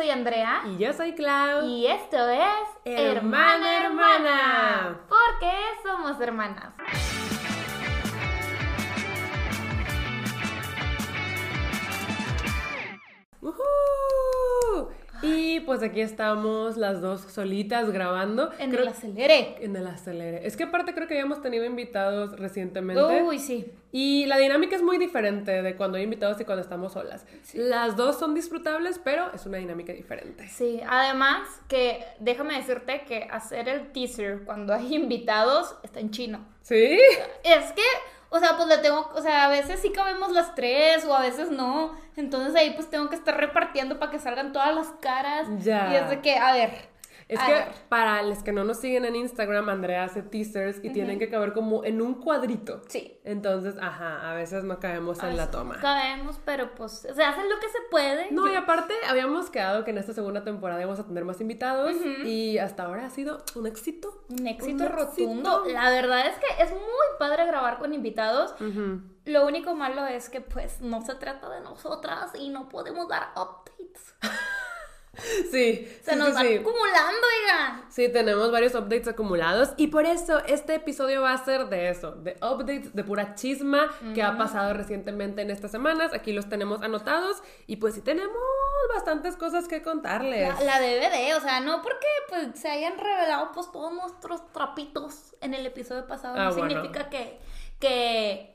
soy Andrea. Y yo soy Clau. Y esto es Hermana, Hermana. Porque somos hermanas. ¡Uhú! Y pues aquí estamos las dos solitas grabando. En Creo- el acelere. En el acelere. Es que aparte creo que habíamos tenido invitados recientemente. Uy, sí. Y la dinámica es muy diferente de cuando hay invitados y cuando estamos solas. Las dos son disfrutables, pero es una dinámica diferente. Sí, además que déjame decirte que hacer el teaser cuando hay invitados está en chino. ¿Sí? Es que, o sea, pues le tengo, o sea, a veces sí cabemos las tres o a veces no. Entonces ahí pues tengo que estar repartiendo para que salgan todas las caras. Ya. Y es de que, a ver. Es a que ver. para los que no nos siguen en Instagram, Andrea hace teasers y tienen que caber como en un cuadrito. Sí. Entonces, ajá, a veces no caemos en la toma. Cabemos, pero pues se hace lo que se puede. No, Yo- y aparte habíamos quedado que en esta segunda temporada íbamos a tener más invitados y hasta ahora ha sido un éxito. Un éxito Un rotundo. éxito. La verdad es que es muy padre grabar con invitados. Lo único malo es que pues no se trata de nosotras y no podemos dar updates. Sí, Se sí, nos sí, va sí. acumulando, oigan. Sí, tenemos varios updates acumulados y por eso este episodio va a ser de eso, de updates, de pura chisma que ha pasado recientemente en estas semanas. Aquí los tenemos anotados y pues sí tenemos bastantes cosas que contarles. La, la DVD, o sea, no porque pues se hayan revelado pues todos nuestros trapitos en el episodio pasado, Ah, no bueno. significa que, que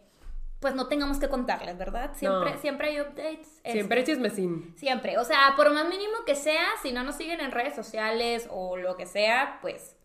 pues no tengamos que contarles, ¿verdad? Siempre, No. siempre hay updates. Siempre este, chismecín. Siempre, o sea, por más mínimo que sea, si no nos siguen en redes sociales o lo que sea, pues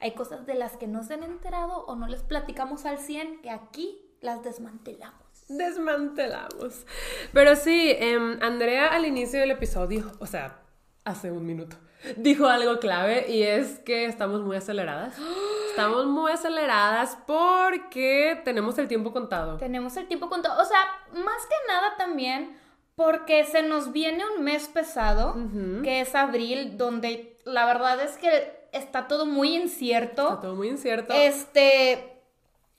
hay cosas de las que no se han enterado o no les platicamos al 100 que aquí las desmantelamos. Desmantelamos. Pero sí, em, Andrea al inicio del episodio, o sea, hace un minuto, dijo algo clave y es que estamos muy aceleradas. Estamos muy aceleradas porque tenemos el tiempo contado. Tenemos el tiempo contado, o sea, más que nada también porque se nos viene un mes pesado, que es abril, donde la verdad es que está todo muy incierto. Está todo muy incierto. Este.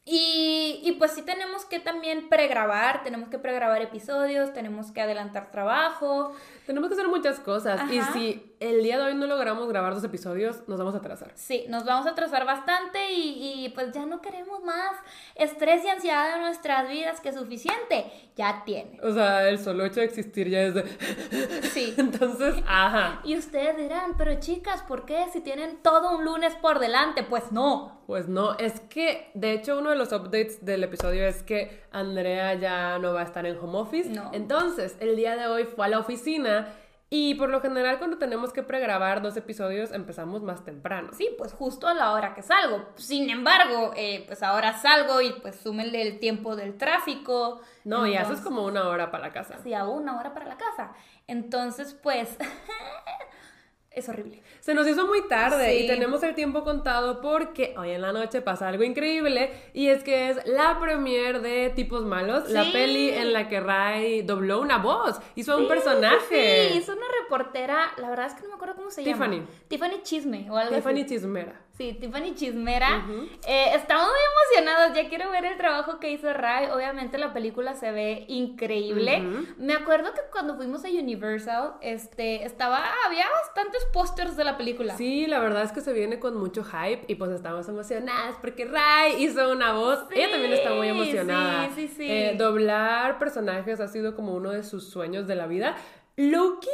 Y, y pues sí tenemos que también pregrabar, tenemos que pregrabar episodios, tenemos que adelantar trabajo. Tenemos que hacer muchas cosas y si el día de hoy no logramos grabar dos episodios, nos vamos a atrasar. Sí, nos vamos a atrasar bastante y, y, pues ya no queremos más estrés y ansiedad en nuestras vidas que suficiente. Ya tiene. O sea, el solo hecho de existir ya es de... Sí. Entonces, ajá. Y ustedes dirán, pero chicas, ¿por qué si tienen todo un lunes por delante? Pues no. Pues no, es que de hecho uno de los updates del episodio es que Andrea ya no va a estar en home office. No. Entonces, el día de hoy fue a la oficina y por lo general cuando tenemos que pregrabar dos episodios empezamos más temprano. Sí, pues justo a la hora que salgo. Sin embargo, eh, pues ahora salgo y pues súmenle el tiempo del tráfico. No, y haces como una hora para la casa. Sí, hago una hora para la casa. Entonces, pues, es horrible. Se nos hizo muy tarde Sí. y tenemos el tiempo contado porque hoy en la noche pasa algo increíble y es que es la premiere de Tipos Malos, la Sí. peli en la que Ray dobló una voz, hizo un Sí, personaje. Sí, hizo una reportera, la verdad es que no me acuerdo cómo se Tiffany. llama. Tiffany Chisme o algo Tiffany así. Chismera. Sí, Tiffany Chismera. Ujú. Eh, estamos muy emocionadas, ya quiero ver el trabajo que hizo Ray. Obviamente la película se ve increíble. Ujú. Me acuerdo que cuando fuimos a Universal, este, estaba, había bastantes pósters de la película. Sí, la verdad es que se viene con mucho hype y pues estamos emocionadas porque Ray hizo una voz. Sí, Ella también está muy emocionada. sí, sí, sí. Eh, doblar personajes ha sido como uno de sus sueños de la vida. Loki,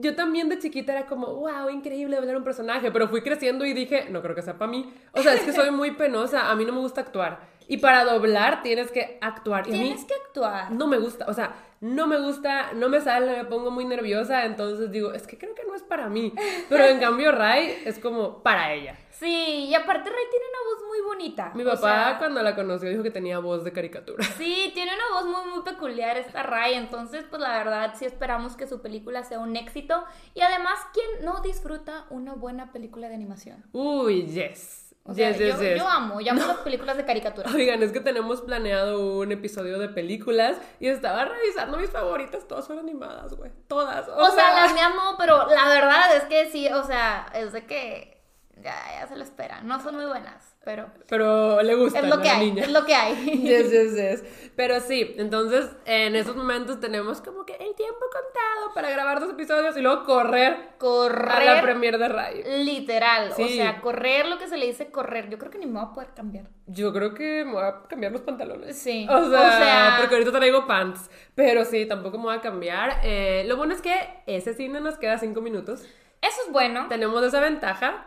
yo también de chiquita era como, wow, increíble doblar un personaje, pero fui creciendo y dije, no creo que sea para mí. O sea, es que soy muy penosa, a mí no me gusta actuar. Y para doblar tienes que actuar. Y Tienes que actuar. no me gusta, o sea, no me gusta, no me sale, me pongo muy nerviosa, entonces digo, es que creo que no es para mí. Pero en cambio Ray es como para ella. Sí, y aparte Ray tiene una voz muy bonita. Mi O papá sea, cuando la conoció dijo que tenía voz de caricatura. Sí, tiene una voz muy, muy peculiar esta Ray, entonces pues la verdad sí esperamos que su película sea un éxito y además, ¿quién no disfruta una buena película de animación? Uy, yes. O sea, yes, yes, yo, yes. yo amo, yo amo las películas de caricatura. Oigan, es que tenemos planeado un episodio de películas y estaba revisando mis favoritas, todas son animadas, güey. Todas. O, O sea, las me amo, pero la verdad es que sí, o sea, es de que ya, ya se lo esperan, no son muy buenas. Pero Pero le gusta es lo ¿no? que hay, niña. es lo que hay. Yes, yes, yes. Pero sí, entonces en esos momentos tenemos como que el tiempo contado para grabar dos episodios y luego correr, a la Correr premier de Ray. literal, o sea, correr lo que se le dice correr. Yo creo que ni me voy a poder cambiar. Yo creo que me voy a cambiar los pantalones. Sí, O sea, o sea- porque ahorita traigo pants. Pero sí, tampoco me voy a cambiar. Eh, lo bueno es que ese cine nos queda cinco minutos. Eso es bueno. Tenemos esa ventaja.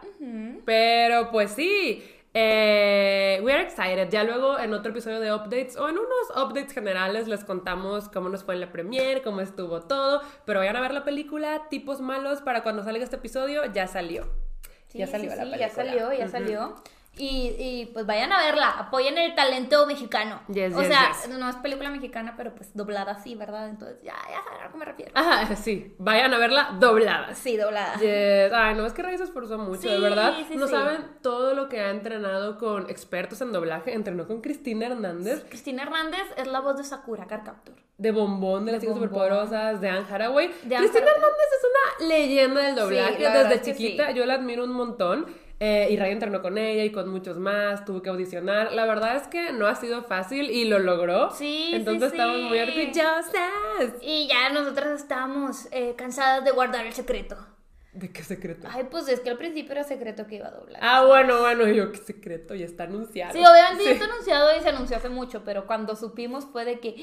Pero pues sí. Eh, we are excited. Ya luego en otro episodio de updates o en unos updates generales les contamos cómo nos fue en la premiere, cómo estuvo todo. Pero vayan a ver la película Tipos Malos para cuando salga este episodio. Ya salió. Sí, ya salió sí, la sí, película. ya salió, ya salió. Y, y, pues vayan a verla, apoyen el talento mexicano. Yes, o yes, sea, yes. no es película mexicana, pero pues doblada así, ¿verdad? Entonces ya, ya saben a que me refiero. Ajá, sí. Vayan a verla doblada. Sí, doblada. Yes. Ay, no, es que Rey se esforzó mucho, de Sí, verdad. sí, no sí. saben todo lo que ha entrenado con expertos en doblaje. Entrenó con Cristina Hernández, Cristina Hernández es la voz de Sakura Car Captor. de Bombón, de las De chicas superpoderosas, de Anne. De Anne Cristina. Hernández es una leyenda del doblaje. Desde chiquita yo la admiro un montón. Eh, y Ray entrenó con ella y con muchos más. Tuvo que audicionar. La verdad es que no ha sido fácil y lo logró. Sí, Entonces sí, estamos sí. muy orgullosas. Y ya nosotras estábamos eh, cansadas de guardar el secreto. ¿De qué secreto? Ay, pues es que al principio era secreto que iba a doblar. Ah, bueno, bueno, yo, qué secreto, ya está anunciado. Sí, obviamente Sí. ya está anunciado y se anunció hace mucho, pero cuando supimos fue de que...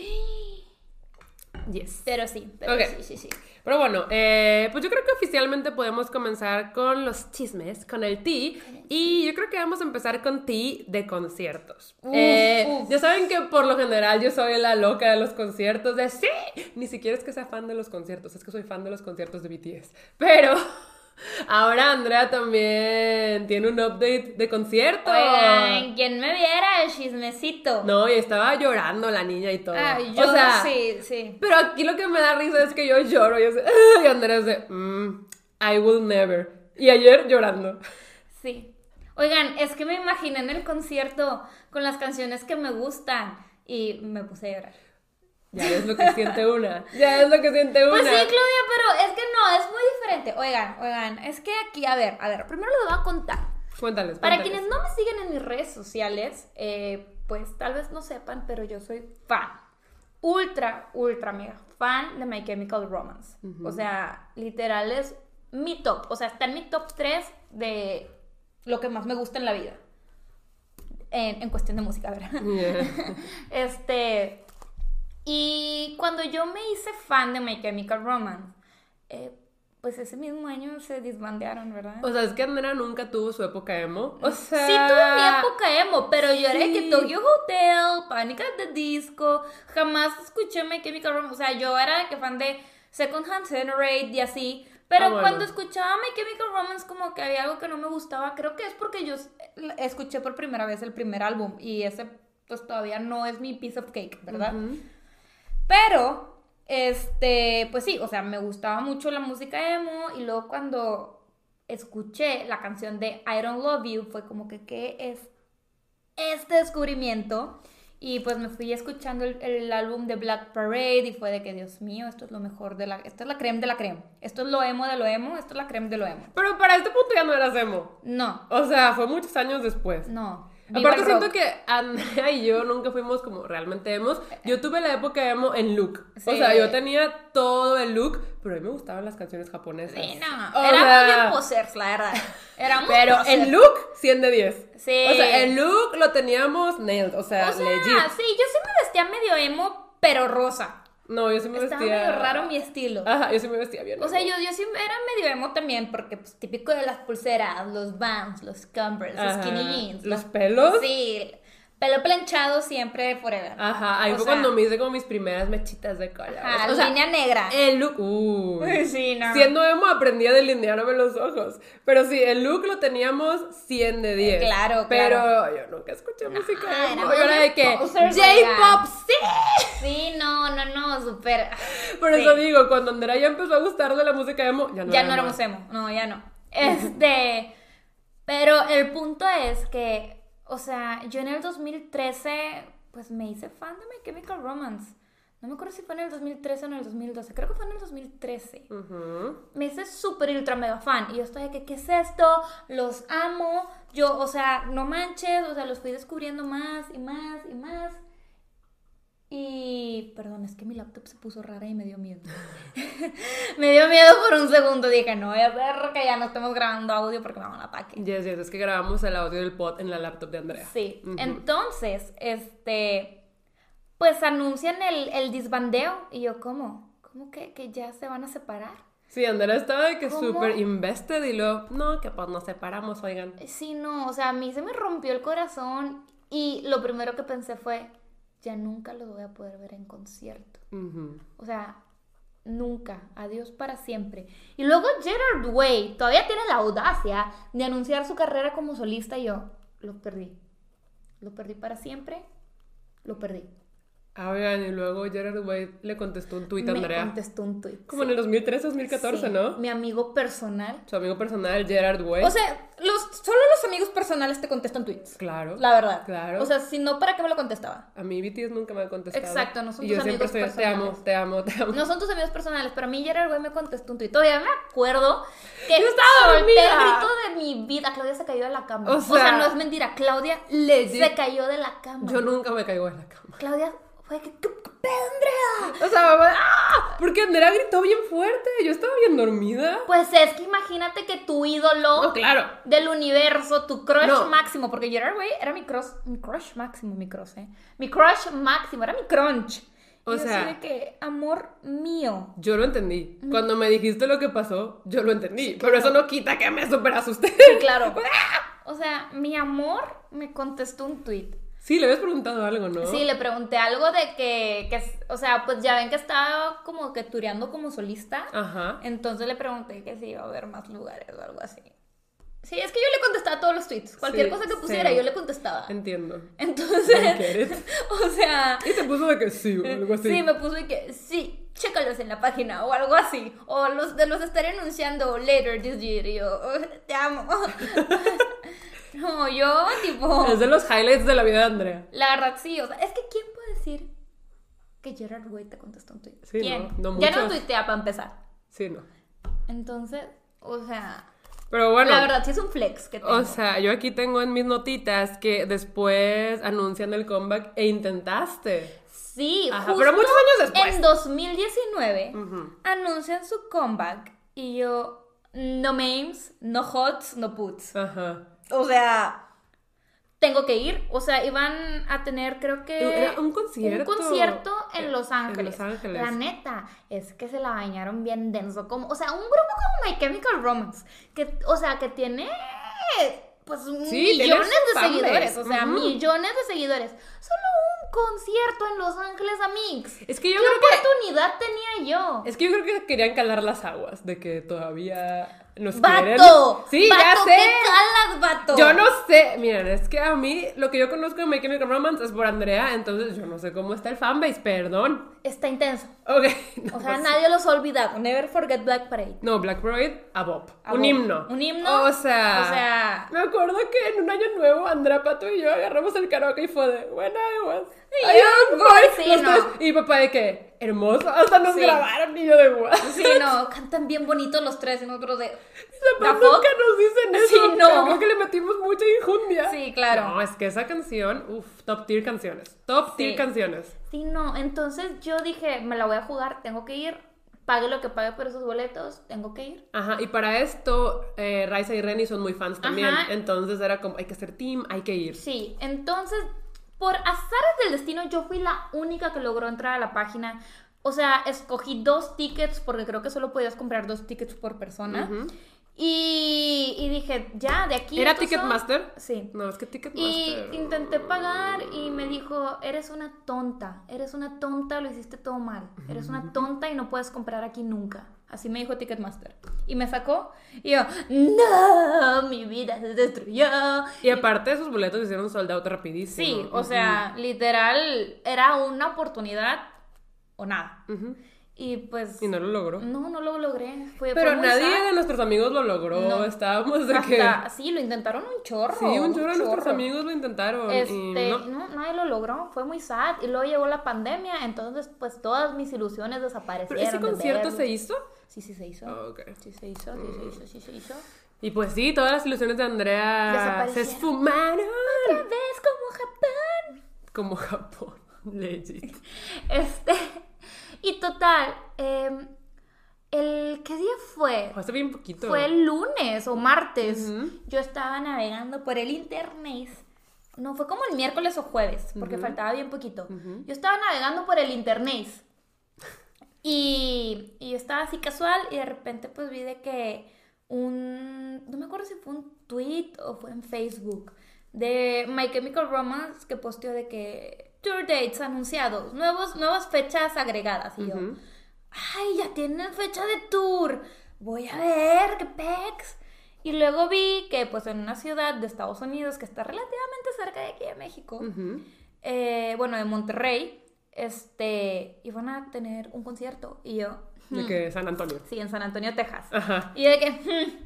Yes. Pero sí, pero sí, sí, sí. Pero bueno, eh, pues yo creo que oficialmente podemos comenzar con los chismes, con el tea. Y yo creo que vamos a empezar con tea de conciertos. Uf, Eh, uf. Ya saben que por lo general yo soy la loca de los conciertos, de sí. Ni siquiera es que sea fan de los conciertos, es que soy fan de los conciertos de BTS. Pero ahora Andrea también tiene un update de concierto. Oigan, quien me viera el chismecito. No, y estaba llorando la niña y todo. Ay, yo o sea, sí, sí. Pero aquí lo que me da risa es que yo lloro y, yo sé- y Andrea dice, mm, I will never. Y ayer llorando. Sí. Oigan, es que me imaginé en el concierto con las canciones que me gustan y me puse a llorar. Ya es lo que siente una. Ya es lo que siente una. Pues sí, Claudia, pero es que no, es muy diferente. Oigan, oigan, es que aquí, a ver, a ver, primero les voy a contar. Cuéntales. Para cuéntales. quienes no me siguen en mis redes sociales, eh, pues tal vez no sepan, pero yo soy fan. Ultra, ultra mega fan de My Chemical Romance. O sea, literal es mi top. O sea, está en mi top 3 de lo que más me gusta en la vida. En, en cuestión de música, ¿verdad? Yeah. Este. Y cuando yo me hice fan de My Chemical Romance, eh, pues ese mismo año se disbandearon, ¿verdad? O sea, es que Andrea nunca tuvo su época emo. O sea. Sí tuve mi época emo, pero yo era de que. Tokyo Hotel, Panic at the Disco, jamás escuché My Chemical Romance, o sea, yo era de que fan de Second Hand Generate y así, pero Ah, bueno. cuando escuchaba My Chemical Romance como que había algo que no me gustaba, creo que es porque yo s- escuché por primera vez el primer álbum y ese pues todavía no es mi piece of cake, ¿verdad? Ujú. Pero, este, pues sí, o sea, me gustaba mucho la música emo y luego cuando escuché la canción de I Don't Love You fue como que, ¿qué es este descubrimiento? Y pues me fui escuchando el, el álbum de Black Parade y fue de que, Dios mío, esto es lo mejor de la... Esto es la creme de la creme. Esto es lo emo de lo emo, esto es la creme de lo emo. Pero para este punto ya no eras emo. No, O sea, fue muchos años después. no. Aparte siento rock. que Andrea y yo nunca fuimos como realmente emos. Yo tuve la época emo en look. O sea, yo tenía todo el look, pero a mí me gustaban las canciones japonesas. Sí, no. O Éramos sea, bien posers, la verdad. Éramos Pero posers. el look, 100 de 10. Sí. O sea, el look lo teníamos nailed. O sea, O sea, legit. sí, yo sí me vestía medio emo, pero rosa. No, yo sí me Estaba vestía. medio raro mi estilo. Ajá, yo sí me vestía bien. O sea, yo, yo sí era medio emo también, porque pues típico de las pulseras, los Vans, los Converse, los skinny jeans. Los pelos. Sí, pelo planchado siempre forever. Ajá, ahí fue cuando me hice como mis primeras mechitas de color. Ajá, o sea, línea negra. el look. Uy. Sí, no. Siendo emo aprendí a delinearme los ojos. Pero sí, el look lo teníamos 100 de 10. Claro, Pero claro. yo nunca escuché música Ah, emo. éramos Yo era de que J-pop, sí. Sí, no, no, no, súper. Por Sí. eso digo, cuando Andrea ya empezó a gustarle la música emo, ya no ya era no éramos emo, no, ya no. Este, pero el punto es que, o sea, yo en el 2013, pues me hice fan de My Chemical Romance. no me acuerdo si fue en el 2013 o en el 2012, creo que fue en el 2013. Ujú. Me hice súper ultra mega fan. Y yo estoy de que, ¿qué es esto? Los amo. Yo, o sea, no manches, o sea, los fui descubriendo más y más y más. Y, perdón, es que mi laptop se puso rara y me dio miedo. me dio miedo por un segundo. Dije, no voy a hacer que ya no estemos grabando audio porque me a ataque. Yes, yes, es que grabamos el audio del pod en la laptop de Andrea. Sí. Entonces, este, pues anuncian el, el disbandeo. Y yo, ¿cómo? ¿Cómo que, que ya se van a separar? Sí, Andrea estaba de que súper invested y luego, no, que pues nos separamos, oigan. Sí, no, o sea, a mí se me rompió el corazón y lo primero que pensé fue, ya nunca los voy a poder ver en concierto. O sea, nunca, adiós para siempre. Y luego Gerard Way todavía tiene la audacia de anunciar su carrera como solista y yo, lo perdí. Lo perdí para siempre, lo perdí. Ah, oigan, y luego Gerard Way le contestó un tuit a Me Andrea. contestó un tuit. Como en el 2013, 2014, Sí, ¿no? Mi amigo personal. Su amigo personal, Gerard Way. O sea, los, solo los amigos personales te contestan tweets. claro. La verdad. Claro. O sea, si no, ¿para qué me lo contestaba? A mí BTS nunca me ha contestado. Exacto, no son y tus yo siempre amigos estoy, te amo, personales. te amo, te amo. No son tus amigos personales, pero a mí Gerard Way me contestó un tuit. Todavía me acuerdo que Yo estaba solté el grito de mi vida. Claudia se cayó de la cama. O O sea, no es mentira. Claudia legit. se cayó de la cama. Yo nunca me caigo en la cama. Claudia fue que, ¿qué, qué pedo, Andrea? O sea, mamá, ¡ah! Porque Andrea gritó bien fuerte. Yo estaba bien dormida. Pues es que imagínate que tu ídolo No, claro. del universo, tu crush No. máximo, porque Gerard Way era mi crush, mi crush máximo, mi crush, ¿eh? Mi crush máximo, era mi crunch. O yo sea- de que, amor mío. Yo lo entendí. Cuando me dijiste lo que pasó, yo lo entendí. Pero eso no quita que me super asusté. Sí, claro. O sea, mi amor me contestó un tweet. Sí, le habías preguntado algo, ¿no? Sí, le pregunté algo de que, que, o sea, pues ya ven que estaba como que tureando como solista. Ajá. Entonces le pregunté que si iba a haber más lugares o algo así. Sí, es que yo le contestaba todos los tweets. Cualquier Sí, cosa que pusiera, yo le contestaba. Entiendo. Entonces, o sea, Y te puso de que sí o algo así. sí, me puso de que sí, chécalos en la página o algo así. O los, de los estaré anunciando later this year. Y yo, "Oh, te amo. no, yo, tipo, Es de los highlights de la vida de Andrea. la verdad sí. O sea, es que ¿quién puede decir que Gerard Way te contestó un tweet? Sí, ¿Quién? no, no ya no tuitea para empezar. Sí, no. Entonces, o sea, Pero bueno. la verdad sí es un flex que tengo. O sea, yo aquí tengo en mis notitas que después anuncian el comeback e intentaste. Sí, Ajá, justo pero muchos años después. En 2019 Ujú. anuncian su comeback y yo, no memes, no hots, no puts. Ajá. O sea, tengo que ir. O sea, iban a tener, creo que. Era un concierto. Un concierto en En- Los en Ángeles. Los Ángeles. La neta, es que se la bañaron bien denso. Como, o sea, un grupo como My Chemical Romance. Que, o sea, que tiene. Pues Sí, millones de seguidores. O sea, millones de seguidores. Solo un concierto en Los Ángeles, Amix. Es que yo ¿Qué creo que oportunidad tenía yo? Es que yo creo que querían calar las aguas de que todavía nos ¡Vato! quieren. Sí, ¡Vato, ya sé. qué calas, vato! Yo no sé, miren, es que a mí lo que yo conozco de My Chemical Romance es por Andrea, entonces yo no sé cómo está el fanbase, perdón. Está intenso. Ok. no O sea, nadie los ha olvidado. Never forget Black Parade. No, Black Parade, a Bob. A un Bob. himno. Un himno. O sea. O sea. Me acuerdo que en un año nuevo, Andrea Pato y yo agarramos el karaoke y fue de When I was Y yo, boy. sí, los no. tres. Y papá de que, hermoso. Hasta nos Sí. grabaron y yo de guau. Sí, no, cantan bien bonitos los tres y nosotros de. Papá ¿La fuck? nunca nos dicen eso. Sí, no. creo que le metimos mucha injundia. Sí, claro. No, es que esa canción, uff, top tier canciones. Top tier Sí. canciones. Sí, no. Entonces yo dije, me la voy a jugar, tengo que ir. Pague lo que pague por esos boletos, tengo que ir. Ajá, y para esto, eh, Raisa y Renny son muy fans también. Ajá. Entonces era como, hay que ser team, hay que ir. Sí, entonces, por azares del destino, yo fui la única que logró entrar a la página. O sea, escogí dos tickets porque creo que solo podías comprar dos tickets por persona. Y, y dije, ya, de aquí. ¿Era son- Ticketmaster? Sí. No, es que Y Ticketmaster. intenté pagar y me dijo, eres una tonta, eres una tonta, lo hiciste todo mal, eres una tonta y no puedes comprar aquí nunca. Así me dijo Ticketmaster. Y me sacó y yo, no, mi vida se destruyó. Y aparte, esos boletos hicieron sold out rapidísimo. Sí, o sea, literal, era una oportunidad o nada. Y pues... Y no lo logró. No, no lo logré. Fue, Pero fue nadie sad. de nuestros amigos lo logró. No. Estábamos de que. Sí, lo intentaron un chorro. Sí, un chorro de nuestros amigos lo intentaron. Este, y no. no, nadie lo logró, fue muy sad. Y luego llegó la pandemia, entonces pues todas mis ilusiones desaparecieron. ¿Pero ese concierto se hizo? Sí, sí se hizo. Ah, ok. Sí se hizo, sí se hizo, sí se hizo. Y pues sí, todas las ilusiones de Andrea se esfumaron. Otra vez como Japón. Como Japón. Legit. Este, y total, em, el, ¿qué día fue? Hace bien poquito. Fue el lunes o martes. Yo estaba navegando por el internet. No, fue como el miércoles o jueves, porque faltaba bien poquito. Yo estaba navegando por el internet. Y, y yo estaba así casual y de repente pues vi de que un... No me acuerdo si fue un tweet o fue en Facebook de My Chemical Romance que posteó de que tour dates anunciados, nuevos, nuevas fechas agregadas. Y yo, ay, ya tienen fecha de tour. Voy a ver, qué pex. Y luego vi que pues en una ciudad de Estados Unidos que está relativamente cerca de aquí de México, eh, bueno, de Monterrey, este, iban a tener un concierto. Y yo, De que San Antonio. sí, en San Antonio, Texas. Ajá. Y de que, hmm,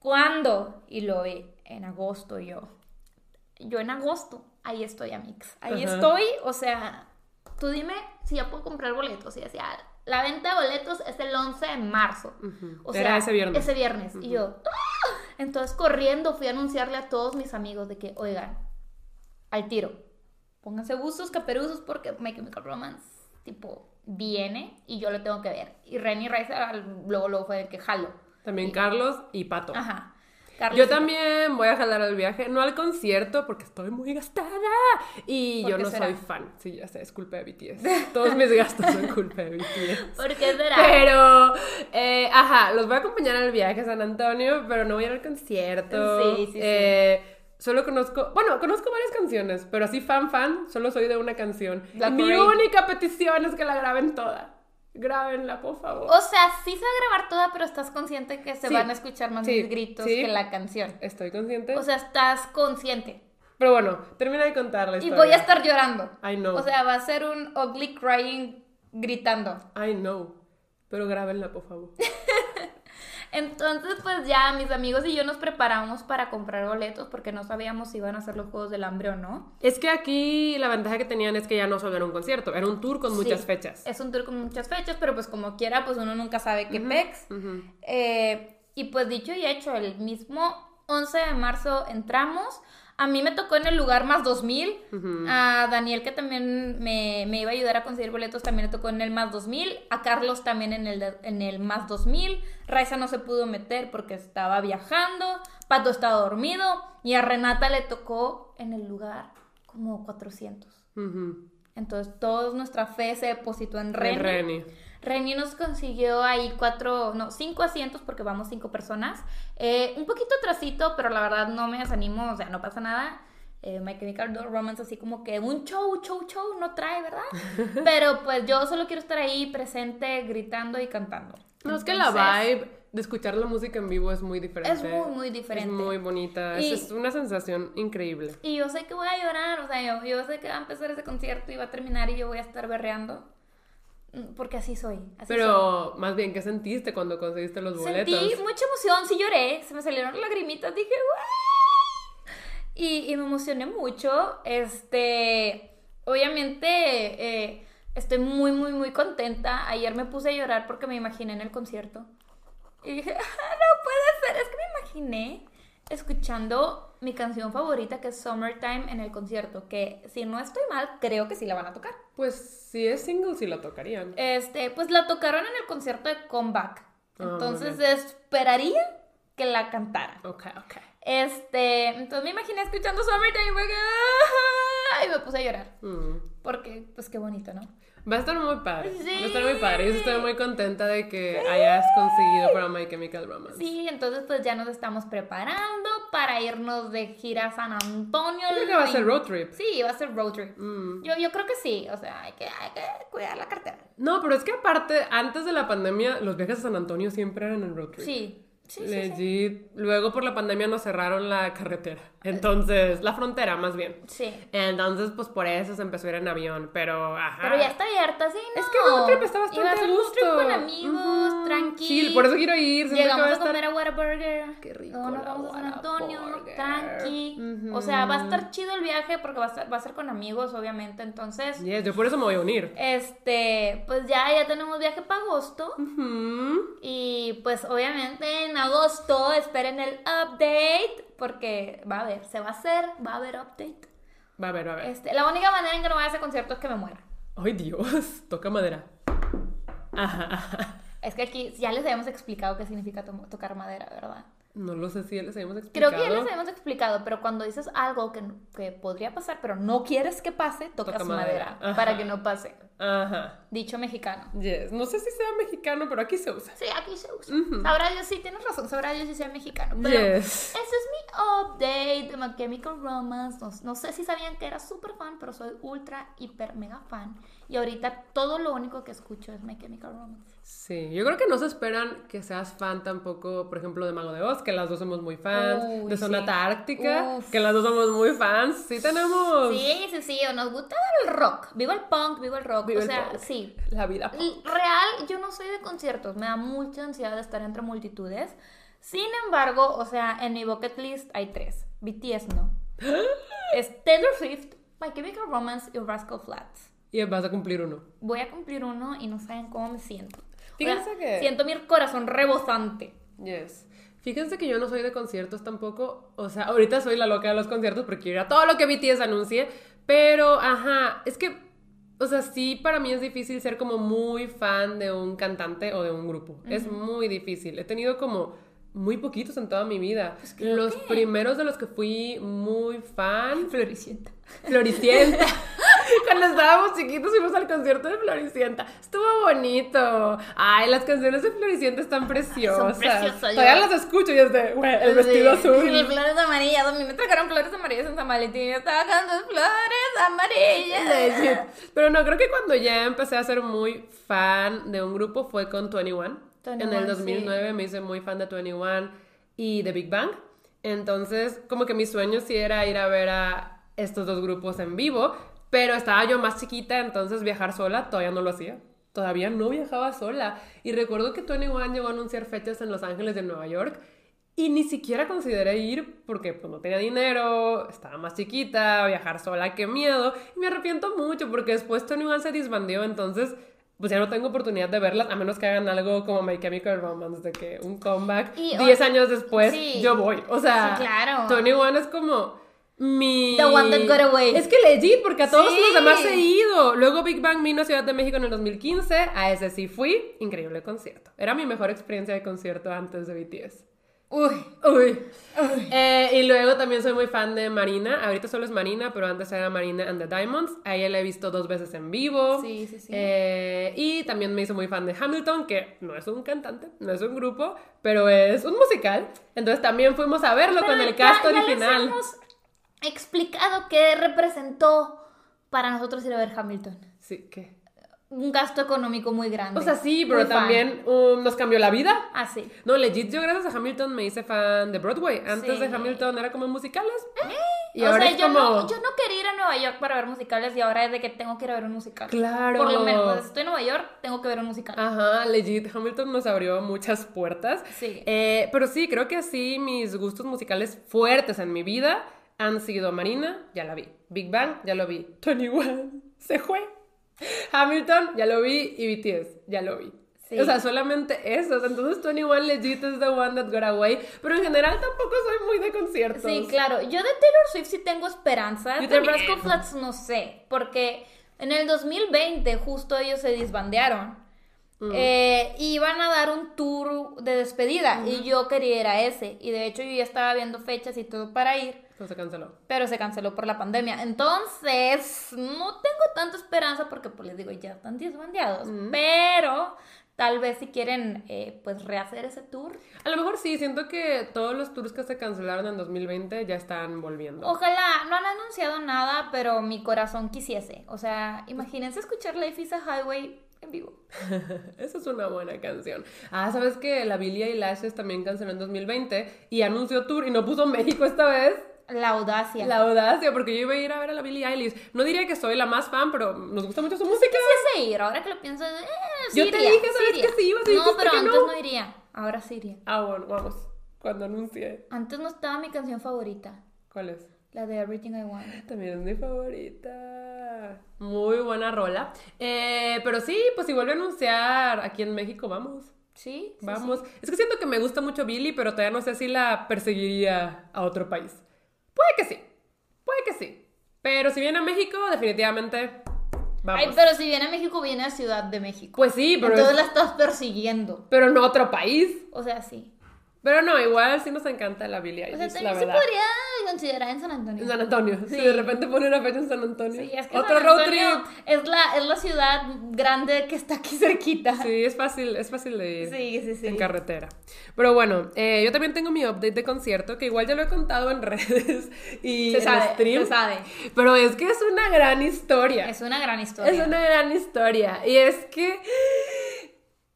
¿cuándo? Y lo vi en agosto y yo. Yo en agosto, ahí estoy, Amix. Ahí Ajá. estoy, o sea, tú dime si ya puedo comprar boletos. Y decía, la venta de boletos es el 11 de marzo. O Era sea, ese viernes. Ese viernes. Y yo, ¡ah! entonces corriendo fui a anunciarle a todos mis amigos de que, oigan, al tiro, pónganse buzos, caperuzos, porque My Chemical Romance, tipo, viene y yo lo tengo que ver. Y Renny Rice al- luego, luego fue de que jalo. También Carlos y Pato. Ajá. Carlos Yo también voy a jalar al viaje, no al concierto porque estoy muy gastada y ¿Por yo no será? soy fan. Sí, ya sé, es culpa de BTS. Todos mis gastos son culpa de BTS. ¿Por qué será? Pero, eh, ajá, los voy a acompañar al viaje a San Antonio, pero no voy a ir al concierto. Sí, sí, sí. Eh, Solo conozco, bueno, conozco varias canciones, pero así fan fan, solo soy de una canción. Y mi única petición es que la graben toda. Grábenla, por favor. O sea, sí se va a grabar toda, pero estás consciente que se Sí. van a escuchar más Sí, mis gritos sí. que la canción. Estoy consciente. O sea, estás consciente. pero bueno, termina de contar la Y voy a estar llorando. I know. O sea, va a ser un ugly crying gritando. I know. Pero grábenla, por favor. Entonces, pues ya mis amigos y yo nos preparamos para comprar boletos porque no sabíamos si iban a ser los Juegos del Hambre o no. Es que aquí la ventaja que tenían es que ya no solo era un concierto, era un tour con muchas Sí, fechas. Es un tour con muchas fechas, pero pues como quiera, pues uno nunca sabe qué pex. Eh, y pues dicho y hecho, el mismo 11 de marzo entramos. A mí me tocó en el lugar más 2000. Ujú. A Daniel, que también me, me iba a ayudar a conseguir boletos, también le tocó en el más 2000. A Carlos también en el, en el más 2000. Raiza no se pudo meter porque estaba viajando. Pato estaba dormido. Y a Renata le tocó en el lugar como 400. Ujú. Entonces, toda nuestra fe se depositó en Reni. En Reni. Reni nos consiguió ahí cuatro, no, cinco asientos porque vamos cinco personas. Eh, un poquito atrasito, pero la verdad no me desanimo, o sea, no pasa nada. Eh, My Chemical Romance así como que un show, show, show no trae, ¿verdad? Pero pues yo solo quiero estar ahí presente, gritando y cantando. No, es que la vibe de escuchar la música en vivo es muy diferente. Es muy, muy diferente. Es muy bonita. Y- es una sensación increíble. Y yo sé que voy a llorar, o sea, yo, yo sé que va a empezar ese concierto y va a terminar y yo voy a estar berreando. Mm, Porque así soy. Así soy. Pero más bien, ¿qué sentiste cuando conseguiste los boletos? Sentí mucha emoción, sí lloré, se me salieron lagrimitas, dije, ¡Wow! Y, y me emocioné mucho. Este, obviamente, eh, estoy muy, muy, muy contenta. Ayer me puse a llorar porque me imaginé en el concierto. Y dije, "Ah, no puede ser, es que me imaginé escuchando mi canción favorita que es Summertime en el concierto, que si no estoy mal, creo que sí la van a tocar. Pues si es single, sí la tocarían. Este, pues la tocaron en el concierto de Comeback. Ah, Entonces esperaría que la cantara. Ok, ok. Este, entonces me imaginé escuchando Summertime y que, ¡ah! y me puse a llorar. Mm. Porque, pues qué bonito, ¿no? Va a estar muy padre. Va a estar muy padre. Yo estoy muy contenta de que hayas conseguido para My Chemical Romance. Sí, entonces pues ya nos estamos preparando para irnos de gira a San Antonio. Yo creo que va a ser road trip. Sí, va a ser road trip. Mm. Yo, yo creo que sí, o sea, hay que, hay que cuidar la cartera. No, pero es que aparte, antes de la pandemia, los viajes a San Antonio siempre eran en road trip. Sí, Sí, sí, sí. Legit. Luego por la pandemia nos cerraron la carretera. Entonces, la frontera más bien. Sí. Entonces, pues por eso se empezó a ir en avión. Pero, ajá. Pero ya está abierta, sí, ¿no? Es que road trip está bastante Iba a gusto. trip con amigos, Ujú. tranqui. Sí, por eso quiero ir. que Llegamos a estar- comer a Whataburger. Qué rico nos vamos a San Antonio, tranqui. O sea, va a estar chido el viaje porque va a, estar- va a ser con amigos, obviamente. Entonces, Yes, yo por eso me voy a unir. este, pues ya, ya tenemos viaje para agosto. Y pues obviamente en agosto esperen el update porque va a haber, se va a hacer, va a haber update. Va a ver, va a ver. Este, la única manera en que no vaya a ese concierto es que me muera. Ay, Dios. Toca madera. Ajá, ajá. Es que aquí ya les habíamos explicado qué significa to- tocar madera, ¿verdad? No lo sé si ya les habíamos Creo explicado. que ya les habíamos explicado, pero cuando dices algo que, que podría pasar, pero no quieres que pase, tocas Toca madera, madera. Para que no pase. Ajá. Dicho mexicano. Yes. No sé si sea mexicano, pero aquí se usa. Sí, aquí se usa. Sabrá Dios, sí, tienes razón, sabrá Dios si sea mexicano. Pero Yes. ese es mi update de My Chemical Romance. No, no sé si sabían que era súper fan, pero soy ultra, hiper, mega fan. Y ahorita todo lo único que escucho es My Chemical Romance. Sí, yo creo que no se esperan que seas fan tampoco, por ejemplo, de Mago de Oz, que las dos somos muy fans, Uy, de sí. Sonata Ártica, Uf. que las dos somos muy fans. Sí tenemos Sí, sí, sí, nos gusta el rock. Vivo el punk, vivo el rock. Viva o el sea, punk. sí. la vida. L- Real, yo no soy de conciertos, me da mucha ansiedad de estar entre multitudes. Sin embargo, o sea, en mi bucket list hay tres. BTS no. Es Taylor Swift, My Chemical Romance y Rascal Flats. Y vas a cumplir uno. Voy a cumplir uno y no saben cómo me siento. O Fíjense sea, que- Siento mi corazón rebosante. Yes. Fíjense que yo no soy de conciertos tampoco. O sea, ahorita soy la loca de los conciertos porque quiero ir a todo lo que BTS anuncie. Pero, ajá, es que, o sea, sí, para mí es difícil ser como muy fan de un cantante o de un grupo. Es muy difícil. He tenido como muy poquitos en toda mi vida. los primeros de los que fui muy fan, Floricienta. Floricienta. Cuando estábamos chiquitos fuimos al concierto de Floricienta. Estuvo bonito. Ay, las canciones de Floricienta están preciosas. preciosas, Todavía yo- las escucho y es de, güey, el vestido Sí, azul. Y flores amarillas. A mí me trajeron flores amarillas en San Valentín. Yo estaba cantando flores amarillas. Pero no, creo que cuando ya empecé a ser muy fan de un grupo fue con 21. En 21, el 2009 me hice muy fan de 21 y de Big Bang. Entonces, como que mi sueño sí era ir a ver a estos dos grupos en vivo, pero estaba yo más chiquita, entonces viajar sola todavía no lo hacía. Todavía no viajaba sola. Y recuerdo que 21 llegó a anunciar fechas en Los Ángeles de Nueva York y ni siquiera consideré ir porque pues no tenía dinero, estaba más chiquita, viajar sola, qué miedo. Y me arrepiento mucho porque después Tony One se disbandió, entonces pues ya no tengo oportunidad de verlas a menos que hagan algo como My Chemical Romance, de que un comeback Y, 10 o- años después sí. yo voy. O sea, Sí, claro. Tony One es como mi... The one that got away. Es que legit, porque a todos Sí. los demás he ido. Luego Big Bang vino a Ciudad de México en el 2015, a ese sí fui, increíble concierto. Era mi mejor experiencia de concierto antes de BTS. Uy. Uy. Eh, y luego también soy muy fan de Marina. Ahorita solo es Marina, pero antes era Marina and the Diamonds. A ella la he visto dos veces en vivo. Sí, sí, sí. Eh, y también me hizo muy fan de Hamilton, que no es un cantante, no es un grupo, pero es un musical. Entonces también fuimos a verlo con el ya- cast ya les original. hemos explicado qué representó para nosotros ir a ver Hamilton. Sí, ¿qué? Un gasto económico muy grande. O sea, sí, pero Muy también um, nos cambió la vida. Ah, sí. No, legit, yo gracias a Hamilton me hice fan de Broadway. Antes Sí. de Hamilton era como musicales. Y o ahora sea, es yo, como... no, yo no quería ir a Nueva York para ver musicales y ahora es de que tengo que ir a ver un musical. Claro. Por lo menos, si estoy en Nueva York, tengo que ver un musical. Ajá, legit, Hamilton nos abrió muchas puertas. Sí. Eh, pero sí, creo que así mis gustos musicales fuertes en mi vida han sido Marina, ya la vi. Big Bang, ya lo vi. 21, se fue. Hamilton, ya lo vi. Y BTS, ya lo vi. Sí. O sea, solamente esos. Entonces 21 legit is the one that got away. Pero en general tampoco soy muy de conciertos. Sí, claro. Yo de Taylor Swift sí tengo esperanzas. Yo de. Rascal Flats no sé, porque en el 2020 justo ellos se disbandearon. Mm. Eh, iban a dar un tour de despedida y yo quería ir a ese. Y de hecho yo ya estaba viendo fechas y todo para ir, Pero se canceló. pero se canceló por la pandemia. Entonces, no tengo tanta esperanza porque, pues les digo, ya están disbandeados. Pero tal vez si quieren, eh, pues rehacer ese tour. A lo mejor sí, siento que todos los tours que se cancelaron en 2020 ya están volviendo. Ojalá, no han anunciado nada, pero mi corazón quisiese. O sea, imagínense escuchar Life is a Highway en vivo. Esa es una buena canción. Ah, ¿sabes que La Billie Eilish también canceló en 2020 y anunció tour y no puso México esta vez? La audacia. La audacia, porque yo iba a ir a ver a la Billie Eilish. No diría que soy la más fan, pero nos gusta mucho su música. quisiese ir, ahora que lo pienso, eh, sí Yo te iría, dije, sí ¿sabes iría. que sí ibas No, pero antes no? no iría. Ahora sí iría. Ah, bueno, vamos. Cuando anuncie. Antes no estaba mi canción favorita, ¿Cuál es? la de Everything I Want. También es mi favorita. Muy buena rola. Eh, pero sí, pues si vuelve a anunciar aquí en México, vamos. Sí, sí, Vamos. Es que siento que me gusta mucho Billy, pero todavía no sé si la perseguiría a otro país. Puede que sí. Puede que sí. Pero si viene a México, definitivamente vamos. Ay, pero si viene a México, viene a Ciudad de México. Pues sí, pero, Entonces es- la estás persiguiendo. pero no a otro país. O sea, sí. Pero no, igual sí nos encanta la Billie O Eilish, sea, la también se verdad. podría considerar en San Antonio. En San Antonio. Si Sí. de repente pone una fecha en San Antonio. Sí, es que Otro San road Antonio trip. Es la, es la ciudad grande que está aquí cerquita. Sí, es fácil, es fácil de ir. sí, sí. sí. En carretera. Pero bueno, eh, yo también tengo mi update de concierto, que igual ya lo he contado en redes y Se en sabe, stream. se sabe. Pero es que es una gran historia. Es una gran historia. Es una gran historia. Y es que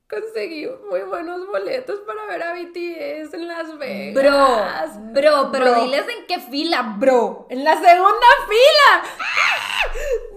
conseguí muy buenos boletos para ver a BTS en Las Vegas. Bro, bro, pero Bro. diles en qué fila, bro. En la segunda fila.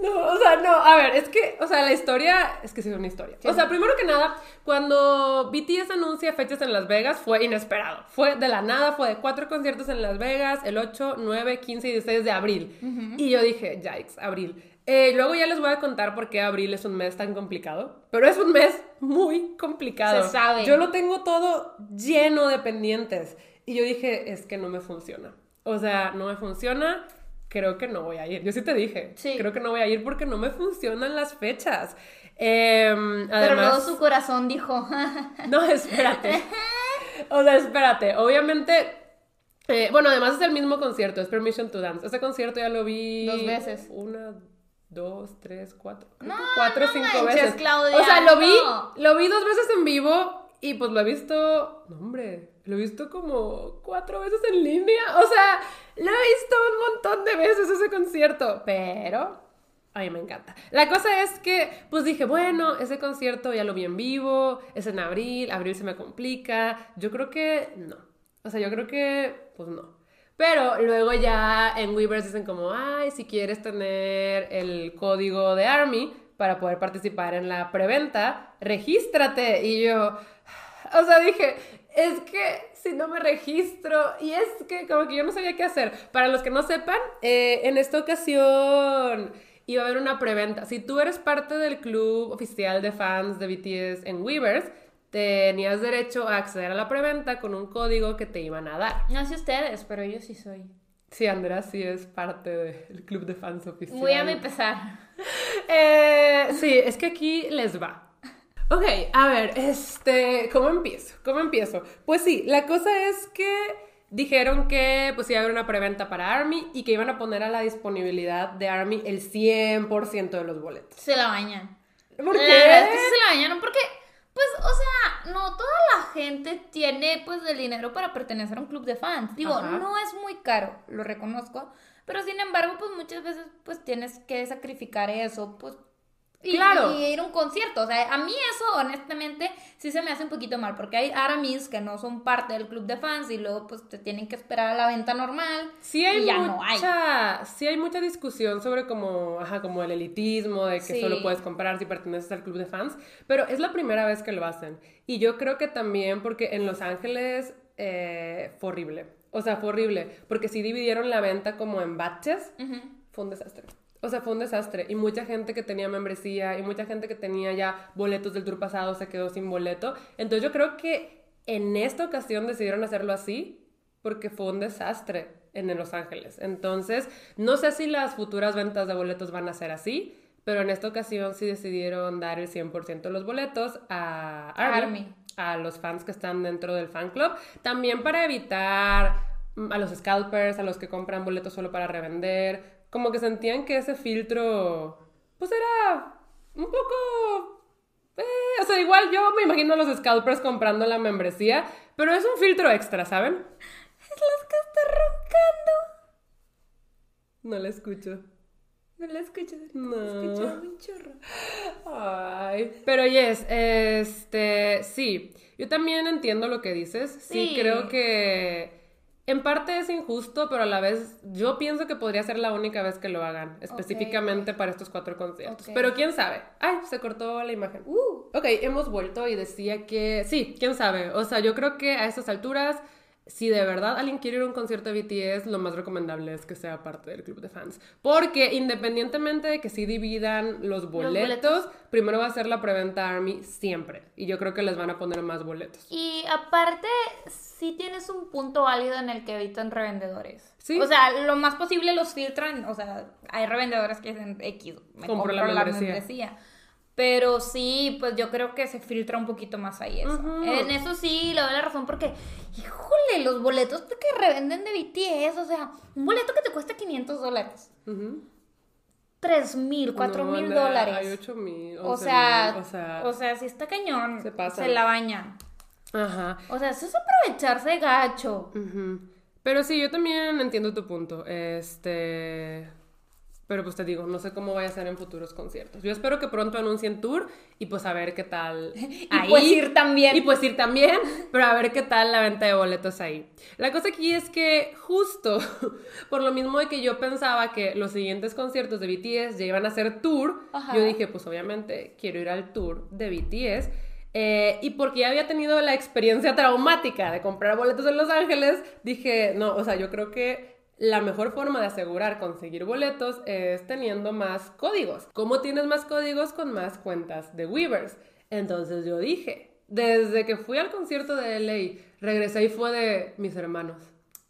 No, o sea, no, a ver, es que, o sea, la historia, es que sí es una historia. O sea, primero que nada, cuando BTS anuncia fechas en Las Vegas, fue inesperado. Fue de la nada, fue de cuatro conciertos en Las Vegas, el 8, 9, 15 y 16 de abril. Y yo dije, yikes, abril. Eh, luego ya les voy a contar por qué abril es un mes tan complicado. Pero es un mes muy complicado. Se sabe. Yo lo tengo todo lleno de pendientes. Y yo dije, es que no me funciona. O sea, no me funciona. Creo que no voy a ir. Yo sí te dije. Sí. Creo que no voy a ir porque no me funcionan las fechas. Pero además, luego su corazón dijo, no, espérate. O sea, espérate. Obviamente. eh, bueno, además es el mismo concierto, es Permission to Dance. Ese concierto ya lo vi. Dos veces. Una, dos, tres, cuatro. No, cuatro no cinco manches, veces. Claudia, o sea, lo vi, no. lo vi dos veces en vivo y pues lo he visto. No, hombre. Lo he visto como cuatro veces en línea. O sea, lo he visto un montón de veces ese concierto. Pero a mí me encanta. La cosa es que, pues dije, bueno, ese concierto ya lo vi en vivo, es en abril, abril se me complica. Yo creo que no. O sea, yo creo que, pues no. Pero luego ya en Weavers dicen como, ay, si quieres tener el código de Army para poder participar en la preventa, regístrate. Y yo, o sea, dije, es que si no me registro, y es que como que yo no sabía qué hacer. Para los que no sepan, eh, en esta ocasión iba a haber una preventa. Si tú eres parte del club oficial de fans de BTS en Weavers, tenías derecho a acceder a la preventa con un código que te iban a dar. no sé ustedes, pero yo sí soy. Sí, Andrea sí es parte del club de fans oficial. Voy a empezar. Eh, sí, es que aquí les va. Ok, a ver, este, ¿cómo empiezo? ¿Cómo empiezo? Pues sí, la cosa es que dijeron que pues iba a haber una preventa para Army y que iban a poner a la disponibilidad de Army el 100% de los boletos. Se la bañan. ¿Por La qué? verdad es que se la bañaron porque, pues, o sea, no toda la gente tiene, pues, el dinero para pertenecer a un club de fans. Digo, Ajá. no es muy caro, lo reconozco, pero sin embargo, pues, muchas veces, pues, tienes que sacrificar eso, pues, y, Claro. y ir a un concierto. O sea, a mí eso, honestamente, sí se me hace un poquito mal, porque hay aramis que no son parte del club de fans y luego, pues, te tienen que esperar a la venta normal. Sí hay, y ya no hay. mucha, sí hay mucha discusión sobre como, ajá, como el elitismo, de que Sí. solo puedes comprar si perteneces al club de fans, pero es la primera vez que lo hacen. Y yo creo que también porque en Los Ángeles eh, fue horrible. O sea, fue horrible, porque sí dividieron la venta como en batches, Ujú. fue un desastre. O sea, fue un desastre. Y mucha gente que tenía membresía y mucha gente que tenía ya boletos del tour pasado se quedó sin boleto. Entonces yo creo que en esta ocasión decidieron hacerlo así porque fue un desastre en Los Ángeles. Entonces, no sé si las futuras ventas de boletos van a ser así, pero en esta ocasión sí decidieron dar el 100% de los boletos a Army, a los fans que están dentro del fan club, también para evitar a los scalpers, a los que compran boletos solo para revender, como que sentían que ese filtro, pues era un poco... eh, o sea, igual yo me imagino a los scalpers comprando la membresía, pero es un filtro extra, ¿saben? Es las que está roncando. No la escucho. No la escucho. No. Escucho un chorro. Ay, pero yes, este, sí, yo también entiendo lo que dices. Sí, Sí. creo que en parte es injusto, pero a la vez yo pienso que podría ser la única vez que lo hagan, específicamente para estos cuatro conciertos. Pero quién sabe. Ay, se cortó la imagen. Uh. Ok, hemos vuelto y decía que sí, quién sabe. O sea, yo creo que a estas alturas, si de verdad alguien quiere ir a un concierto de BTS, lo más recomendable es que sea parte del club de fans. Porque independientemente de que sí dividan los boletos, boletos. primero va a ser la preventa Army siempre. Y yo creo que les van a poner más boletos. Y aparte, sí tienes un punto válido en el que evitan revendedores. Sí. O sea, lo más posible los filtran. O sea, hay revendedores que dicen X, me Compro compro la la membresía. Pero sí, pues yo creo que se filtra un poquito más ahí eso. Ujú. En eso sí le doy la razón porque, híjole, los boletos que revenden de BTS, o sea, un boleto que te cuesta 500 dólares, Ujú. 3 mil, 4 No, mil Andrea, dólares. Hay 8 mil. O 11 sea, o sea, o sea, si está cañón, Se pasan. se la bañan. ajá. O sea, eso es aprovecharse gacho. Ujú. Pero sí, yo también entiendo tu punto. Este. Pero pues te digo, no sé cómo vaya a ser en futuros conciertos. Yo espero que pronto anuncien tour y pues a ver qué tal. Y pues ir también. Y pues ir también, pero a ver qué tal la venta de boletos ahí. La cosa aquí es que justo por lo mismo de que yo pensaba que los siguientes conciertos de BTS ya iban a ser tour, Ajá. yo dije, pues obviamente quiero ir al tour de BTS. Eh, y porque ya había tenido la experiencia traumática de comprar boletos en Los Ángeles, dije, no, o sea, yo creo que la mejor forma de asegurar conseguir boletos es teniendo más códigos. ¿Cómo tienes más códigos? Con más cuentas de Weavers. Entonces yo dije, desde que fui al concierto de LA, regresé y fue de mis hermanos.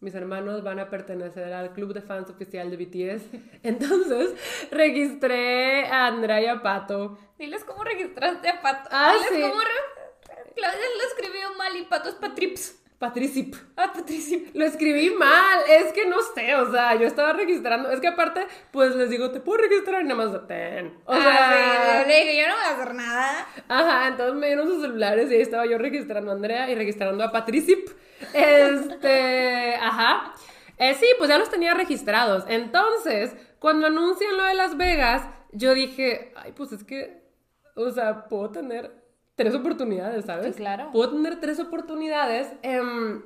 Mis hermanos van a pertenecer al club de fans oficial de BTS. Entonces registré a Andrea y a Pato. Diles cómo registraste a Pato. Ah, Diles sí. cómo re- Claudia lo escribió mal y Pato es Patrips. Patricip. Ah, Patricia. Lo escribí mal, es que no sé, o sea, yo estaba registrando, es que aparte, pues les digo, te puedo registrar y nada más ten. O sea, Ah, sí, le dije, yo no voy a hacer nada. Ajá, entonces me dieron sus celulares y ahí estaba yo registrando a Andrea y registrando a Patricip. Este, ajá. Eh, sí, pues ya los tenía registrados. Entonces, cuando anuncian lo de Las Vegas, yo dije, ay, pues es que, o sea, puedo tener tres oportunidades, ¿sabes? Sí, claro. Puedo tener tres oportunidades. em,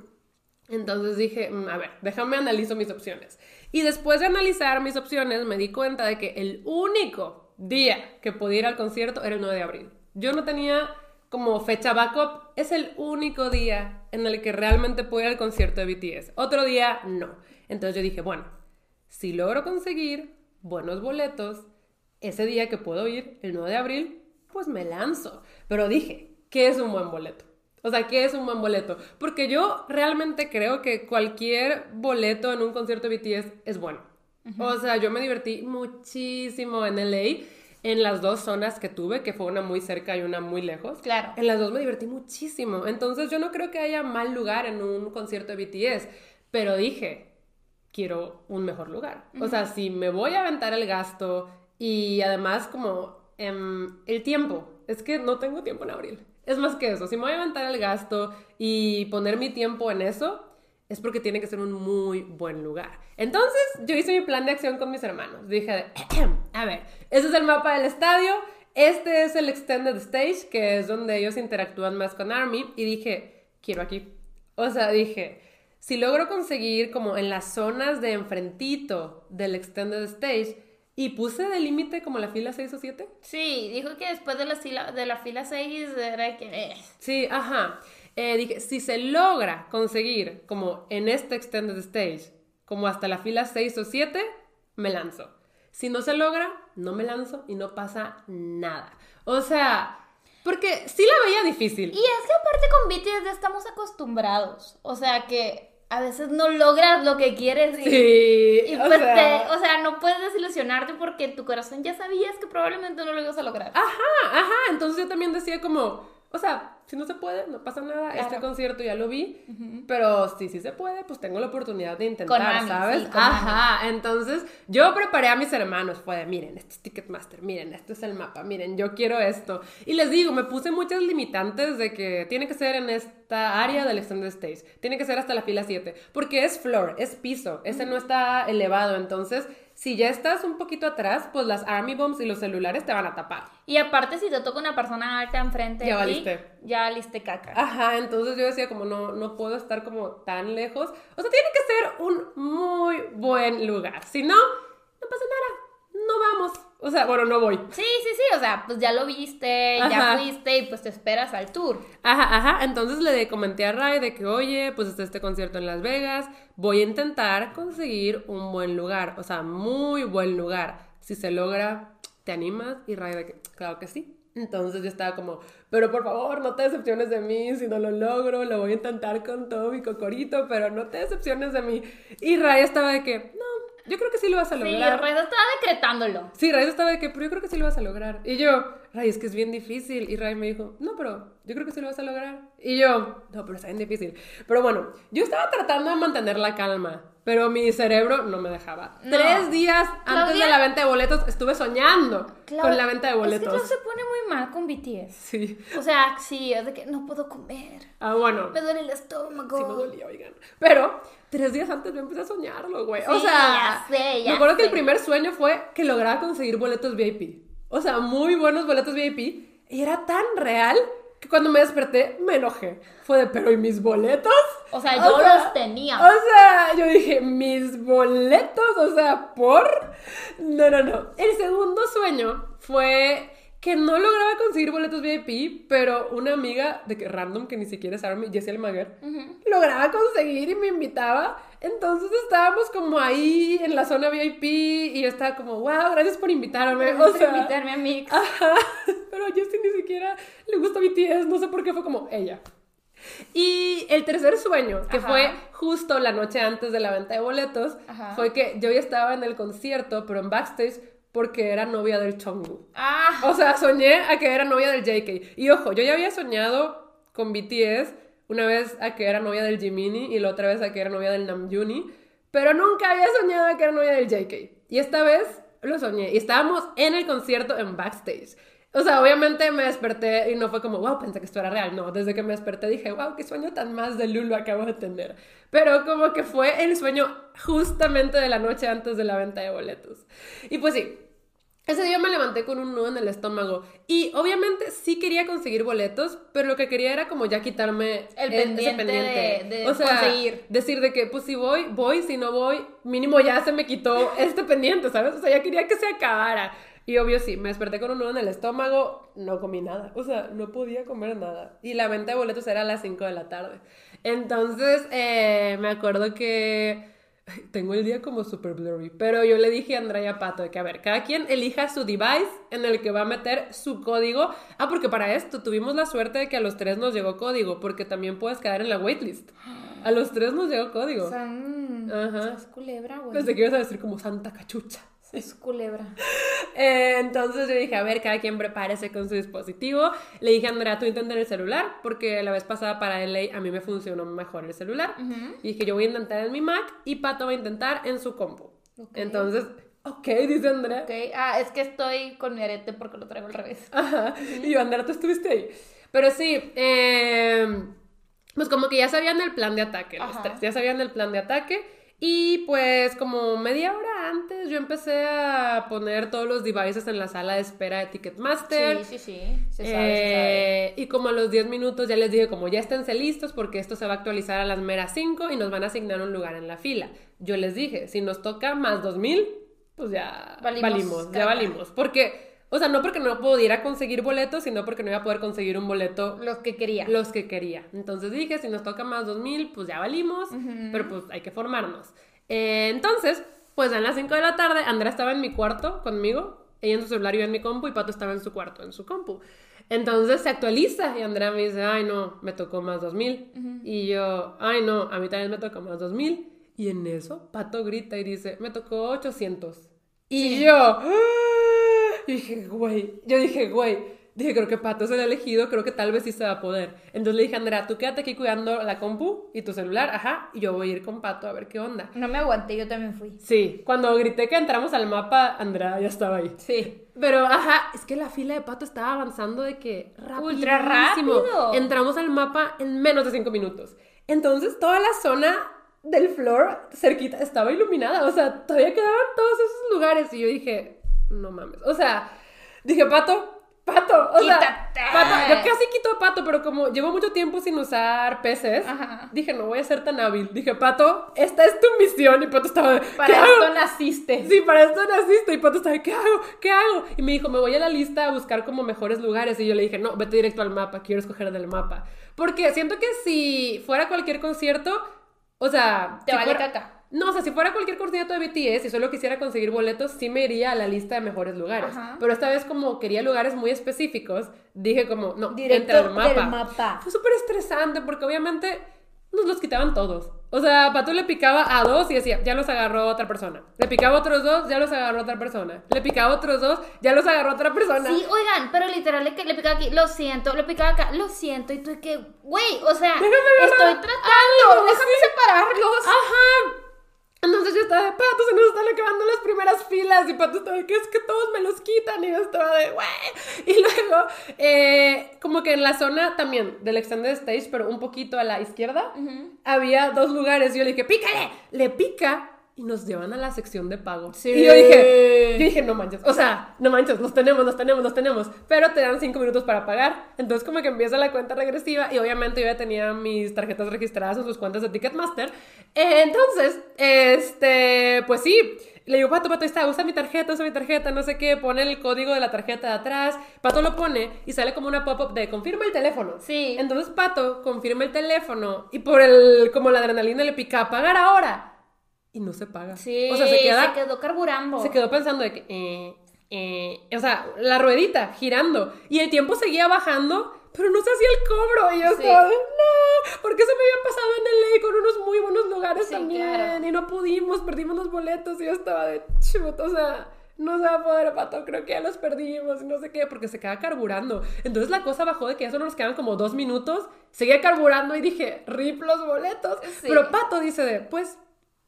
entonces dije, mm, a ver, déjame analizo mis opciones. Y después de analizar mis opciones, me di cuenta de que el único día que podía ir al concierto era el 9 de abril. Yo no tenía como fecha backup, es el único día en el que realmente puedo ir al concierto de BTS. Otro día, no. Entonces yo dije, bueno, si logro conseguir buenos boletos, ese día que puedo ir, el 9 de abril, pues me lanzo. Pero dije, ¿qué es un buen boleto? O sea, ¿qué es un buen boleto? Porque yo realmente creo que cualquier boleto en un concierto de BTS es bueno. O sea, yo me divertí muchísimo en LA, en las dos zonas que tuve, que fue una muy cerca y una muy lejos. Claro. En las dos me divertí muchísimo. Entonces yo no creo que haya mal lugar en un concierto de BTS, pero dije, quiero un mejor lugar. O sea, si me voy a aventar el gasto y además como em, el tiempo, es que no tengo tiempo en abril. Es más que eso, si me voy a aventar el gasto y poner mi tiempo en eso, es porque tiene que ser un muy buen lugar. Entonces yo hice mi plan de acción con mis hermanos. Dije, a ver, ese es el mapa del estadio, este es el extended stage, que es donde ellos interactúan más con Army, y dije, quiero aquí. O sea, dije, si logro conseguir como en las zonas de enfrentito del extended stage, y puse de límite como la fila 6 o 7. Sí, dijo que después de la, fila, de la fila 6 era que... eh, Sí, ajá. Eh, dije, si se logra conseguir como en este extended stage, como hasta la fila 6 o 7, me lanzo. Si no se logra, no me lanzo y no pasa nada. O sea, porque sí la veía difícil. Y es que aparte con BTS ya estamos acostumbrados. O sea que a veces no logras lo que quieres y, Sí, y o pues sea, te- o sea, no puedes desilusionarte porque en tu corazón ya sabías que probablemente no lo ibas a lograr. Ajá, ajá. Entonces yo también decía como, o sea, si no se puede, no pasa nada. Claro. Este concierto ya lo vi. Pero si sí se puede, pues tengo la oportunidad de intentar, Con Mami, ¿sabes? sí, con ajá. Entonces yo preparé a mis hermanos. Fue de, miren, este es Ticketmaster, miren, este es el mapa, miren, yo quiero esto. Y les digo, me puse muchas limitantes de que tiene que ser en esta área del extended stage. Tiene que ser hasta la fila 7. Porque es floor, es piso. Ese no está elevado. Entonces si ya estás un poquito atrás, pues las Army Bombs y los celulares te van a tapar. Y aparte, si te toca una persona alta enfrente Ya de ti, valiste. ya valiste caca. Ajá, entonces yo decía como no, no puedo estar como tan lejos. O sea, tiene que ser un muy buen lugar. Si no, no pasa nada. No vamos. O sea, bueno, no voy. Sí, sí, sí, o sea, pues ya lo viste, ya fuiste y pues te esperas al tour. Ajá, ajá. Entonces le comenté a Ray de que, oye, pues está este concierto en Las Vegas. Voy a intentar conseguir un buen lugar. O sea, muy buen lugar. Si se logra, ¿te animas? Y Ray de que, claro que sí. Entonces yo estaba como, pero por favor, no te decepciones de mí, si no lo logro, lo voy a intentar con todo mi cocorito, pero no te decepciones de mí. Y Ray estaba de que, yo creo que sí lo vas a Sí, lograr. Reza estaba decretándolo. Sí, Ray estaba de que, pero yo creo que sí lo vas a lograr. Y yo, Ray, es que es bien difícil. Y Ray me dijo, no, pero yo creo que sí lo vas a lograr. Y yo, no, pero está bien difícil. Pero bueno, yo estaba tratando de mantener la calma, pero mi cerebro no me dejaba. No. Tres días antes Claudia- de la venta de boletos estuve soñando con la venta de Es que boletos. Se pone muy mal con BTS. Sí. O sea, sí, es de que no puedo comer. Ah, bueno. Me duele el estómago. Sí me dolía, oigan. Pero tres días antes me empecé a soñarlo, güey. o Sí, sea, ya sé, ya me acuerdo que sé. el primer sueño fue que lograba conseguir boletos VIP. O sea, muy buenos boletos VIP. Y era tan real que cuando me desperté me enojé. Fue de, pero ¿y mis boletos? O sea, yo los tenía. O sea, yo dije, mis boletos, o sea, por... No, no, no. El segundo sueño fue que no lograba conseguir boletos VIP, pero una amiga de que random, que ni siquiera es Army, Jessie Almaguer, lograba conseguir y me invitaba. Entonces estábamos como ahí en la zona VIP y yo estaba como, wow, gracias por invitarme. O Gracias por sea, invitarme a mix. Ajá, pero a Jessie ni siquiera le gusta BTS, no sé por qué fue como ella. Y el tercer sueño, que Ajá. fue justo la noche antes de la venta de boletos, Ajá. fue que yo ya estaba en el concierto, pero en backstage, porque era novia del Chongu. Ah, O sea, soñé a que era novia del JK. Y ojo, yo ya había soñado con BTS una vez a que era novia del Jiminny y la otra vez a que era novia del Namjoon, pero nunca había soñado a que era novia del JK. Y esta vez lo soñé y estábamos en el concierto en backstage. O sea, obviamente me desperté y no fue como, wow, pensé que esto era real. No, desde que me desperté dije, wow, qué sueño tan más de Lulu acabo de tener. Pero como que fue el sueño justamente de la noche antes de la venta de boletos. Y pues sí, ese día me levanté con un nudo en el estómago y obviamente sí quería conseguir boletos, pero lo que quería era como ya quitarme El e- ese pendiente de- de o sea, conseguir. Decir de que pues si voy, voy, si no voy, mínimo ya se me quitó este pendiente, ¿sabes? O sea, ya quería que se acabara. Y obvio sí, me desperté con un nudo en el estómago, no comí nada, o sea, no podía comer nada. Y la venta de boletos era a las 5 de la tarde. Entonces, eh, me acuerdo que... Tengo el día como super blurry, pero yo le dije a Andrea Pato de que, a ver, cada quien elija su device en el que va a meter su código. Ah, porque para esto tuvimos la suerte de que a los tres nos llegó código, porque también puedes quedar en la waitlist. A los tres nos llegó código. Ajá. es culebra, güey. Pensé que ibas a decir como santa cachucha. Es culebra. Eh, entonces yo dije, a ver, cada quien prepárese con su dispositivo. Le dije Andrea, tú intenta en el celular, porque la vez pasada para LA a mí me funcionó mejor el celular. Y dije, yo voy a intentar en mi Mac y Pato va a intentar en su compu. Entonces, ok, dice Andrea. Ok, ah, es que estoy con mi arete porque lo traigo al revés. Ajá. Y yo, Andrea, tú estuviste ahí. Pero sí, eh, pues como que ya sabían el plan de ataque, los Ajá. tres, ya sabían el plan de ataque. Y pues como media hora antes yo empecé a poner todos los devices en la sala de espera de Ticketmaster. Sí, sí, sí. Se sabe, se sabe. Eh, y como a los 10 minutos ya les dije, como ya esténse listos porque esto se va a actualizar a las meras 5 y nos van a asignar un lugar en la fila. Yo les dije, si nos toca más 2000, pues ya Valimos, valimos, ya valimos. Porque, o sea, no porque no pudiera conseguir boletos, sino porque no iba a poder conseguir un boleto Los que quería. los que quería. Entonces dije, si nos toca más 2000, pues ya valimos, pero pues hay que formarnos. Eh, entonces, pues a las 5 de la tarde, Andrea estaba en mi cuarto conmigo, ella en su celular y yo en mi compu, y Pato estaba en su cuarto, en su compu. Entonces se actualiza y Andrea me dice, ay no, me tocó más 2000. Y yo, ay no, a mí también me tocó más 2000. Y en eso, Pato grita y dice, me tocó 800. Y yo, ¡ah! Y dije, güey, yo dije, güey, dije, creo que Pato es el elegido, creo que tal vez sí se va a poder. Entonces le dije, Andrea, tú quédate aquí cuidando la compu y tu celular, ajá, y yo voy a ir con Pato a ver qué onda. No me aguanté, yo también fui. Sí, cuando grité que entramos al mapa, Andrea ya estaba ahí. Sí. Pero, ajá, es que la fila de Pato estaba avanzando de que Ultra rapidísimo. rápido. Entramos al mapa en menos de cinco minutos. Entonces, toda la zona del floor cerquita estaba iluminada, o sea, todavía quedaban todos esos lugares y yo dije, no mames, o sea, dije, Pato, Pato, o sea, Quítate. Pato, yo casi quito a Pato, pero como llevo mucho tiempo sin usar peces, Ajá. dije, no voy a ser tan hábil. Dije, Pato, esta es tu misión. Y Pato estaba ¿qué Para hago? esto naciste. Sí, para esto naciste. Y Pato estaba ¿qué hago? ¿Qué hago? Y me dijo, me voy a la lista a buscar como mejores lugares. Y yo le dije, no, vete directo al mapa, quiero escoger del mapa. Porque siento que si fuera cualquier concierto, o sea... Te si vale fuera- caca. No, o sea, si fuera cualquier concierto de BTS y solo quisiera conseguir boletos, sí me iría a la lista de mejores lugares. Ajá. Pero esta vez como quería lugares muy específicos, dije como, no, Directo entra al mapa. del mapa. Fue súper estresante porque obviamente nos los quitaban todos. O sea, Pato le picaba a dos y decía, ya los agarró otra persona. Le picaba a otros dos, ya los agarró otra persona. Le picaba a otros dos, ya los agarró otra persona. Sí, oigan, pero literal le, le picaba aquí, lo siento, le picaba acá, lo siento, y tú que, güey, o sea, Déjame estoy algo, tratando, déjame sí. separarlos. Ajá. Entonces yo estaba de Pato, se nos están acabando las primeras filas. Y Pato estaba de que es que todos me los quitan. Y yo estaba de güey. Y luego, eh, como que en la zona también del extended stage, pero un poquito a la izquierda, había dos lugares. Y yo le dije, pícale. Le pica. Y nos llevan a la sección de pago. Sí. Y yo dije, yo dije, no manches. O sea, no manches, los tenemos, los tenemos, los tenemos. Pero te dan cinco minutos para pagar. Entonces, como que empieza la cuenta regresiva. Y obviamente yo ya tenía mis tarjetas registradas en sus cuentas de Ticketmaster. Entonces, este, pues sí. Le digo, Pato, Pato, ahí está, usa mi tarjeta, usa mi tarjeta, no sé qué, pone el código de la tarjeta de atrás. Pato lo pone y sale como una pop-up de confirma el teléfono. Sí. Entonces Pato confirma el teléfono y por el, como la adrenalina le pica, pagar ahora. Y no se paga. Sí, O sea, se queda, quedó carburando. se quedó pensando de que, eh, eh, o sea, la ruedita girando. Y el tiempo seguía bajando, pero no se hacía el cobro. Y yo Sí. estaba no, porque se me había pasado en LA con unos muy buenos lugares Sí, también. claro. Y no pudimos, perdimos los boletos. Y yo estaba de, chut, o sea, no se va a poder, pato, creo que ya los perdimos. Y no sé qué, porque se queda carburando. Entonces la cosa bajó de que ya solo nos quedan como dos minutos. Seguía carburando y dije, rip los boletos. Sí. Pero Pato dice de, pues,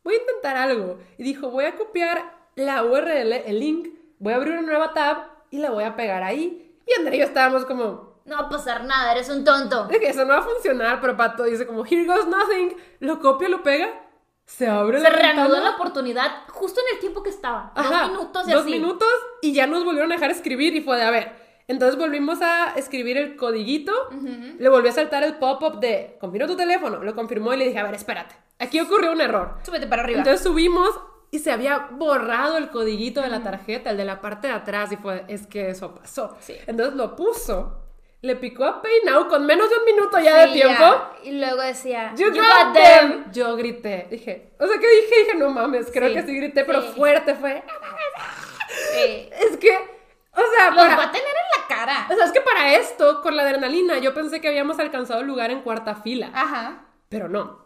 voy a intentar algo. Y dijo, voy a copiar la URL, el link, voy a abrir una nueva tab y la voy a pegar ahí. Y Andrea y yo estábamos como, No va a pasar nada, eres un tonto. de que eso no va a funcionar, pero Pato dice como, here goes nothing, lo copia, lo pega, se abre Se la reanudó la oportunidad justo en el tiempo que estaba. Ajá, dos minutos y dos así. minutos y ya nos volvieron a dejar escribir y fue de, a ver, entonces volvimos a escribir el codiguito, le volvió a saltar el pop-up de, confirma tu teléfono, lo confirmó y le dije, a ver, espérate, aquí ocurrió un error. Súbete para arriba. Entonces subimos y se había borrado el codiguito de la tarjeta, el de la parte de atrás, y fue, es que eso pasó. Sí. Entonces lo puso, le picó a Now con menos de un minuto ya de tiempo. ya. Y luego decía, You, "You got got them. them". Yo grité, dije, o sea, que dije? Dije, no mames, creo Sí, que sí grité, pero fuerte fue. Es que, o sea, Los para- va a tener en cara. o sea, es que para esto, con la adrenalina, yo pensé que habíamos alcanzado el lugar en cuarta fila. Ajá. Pero no.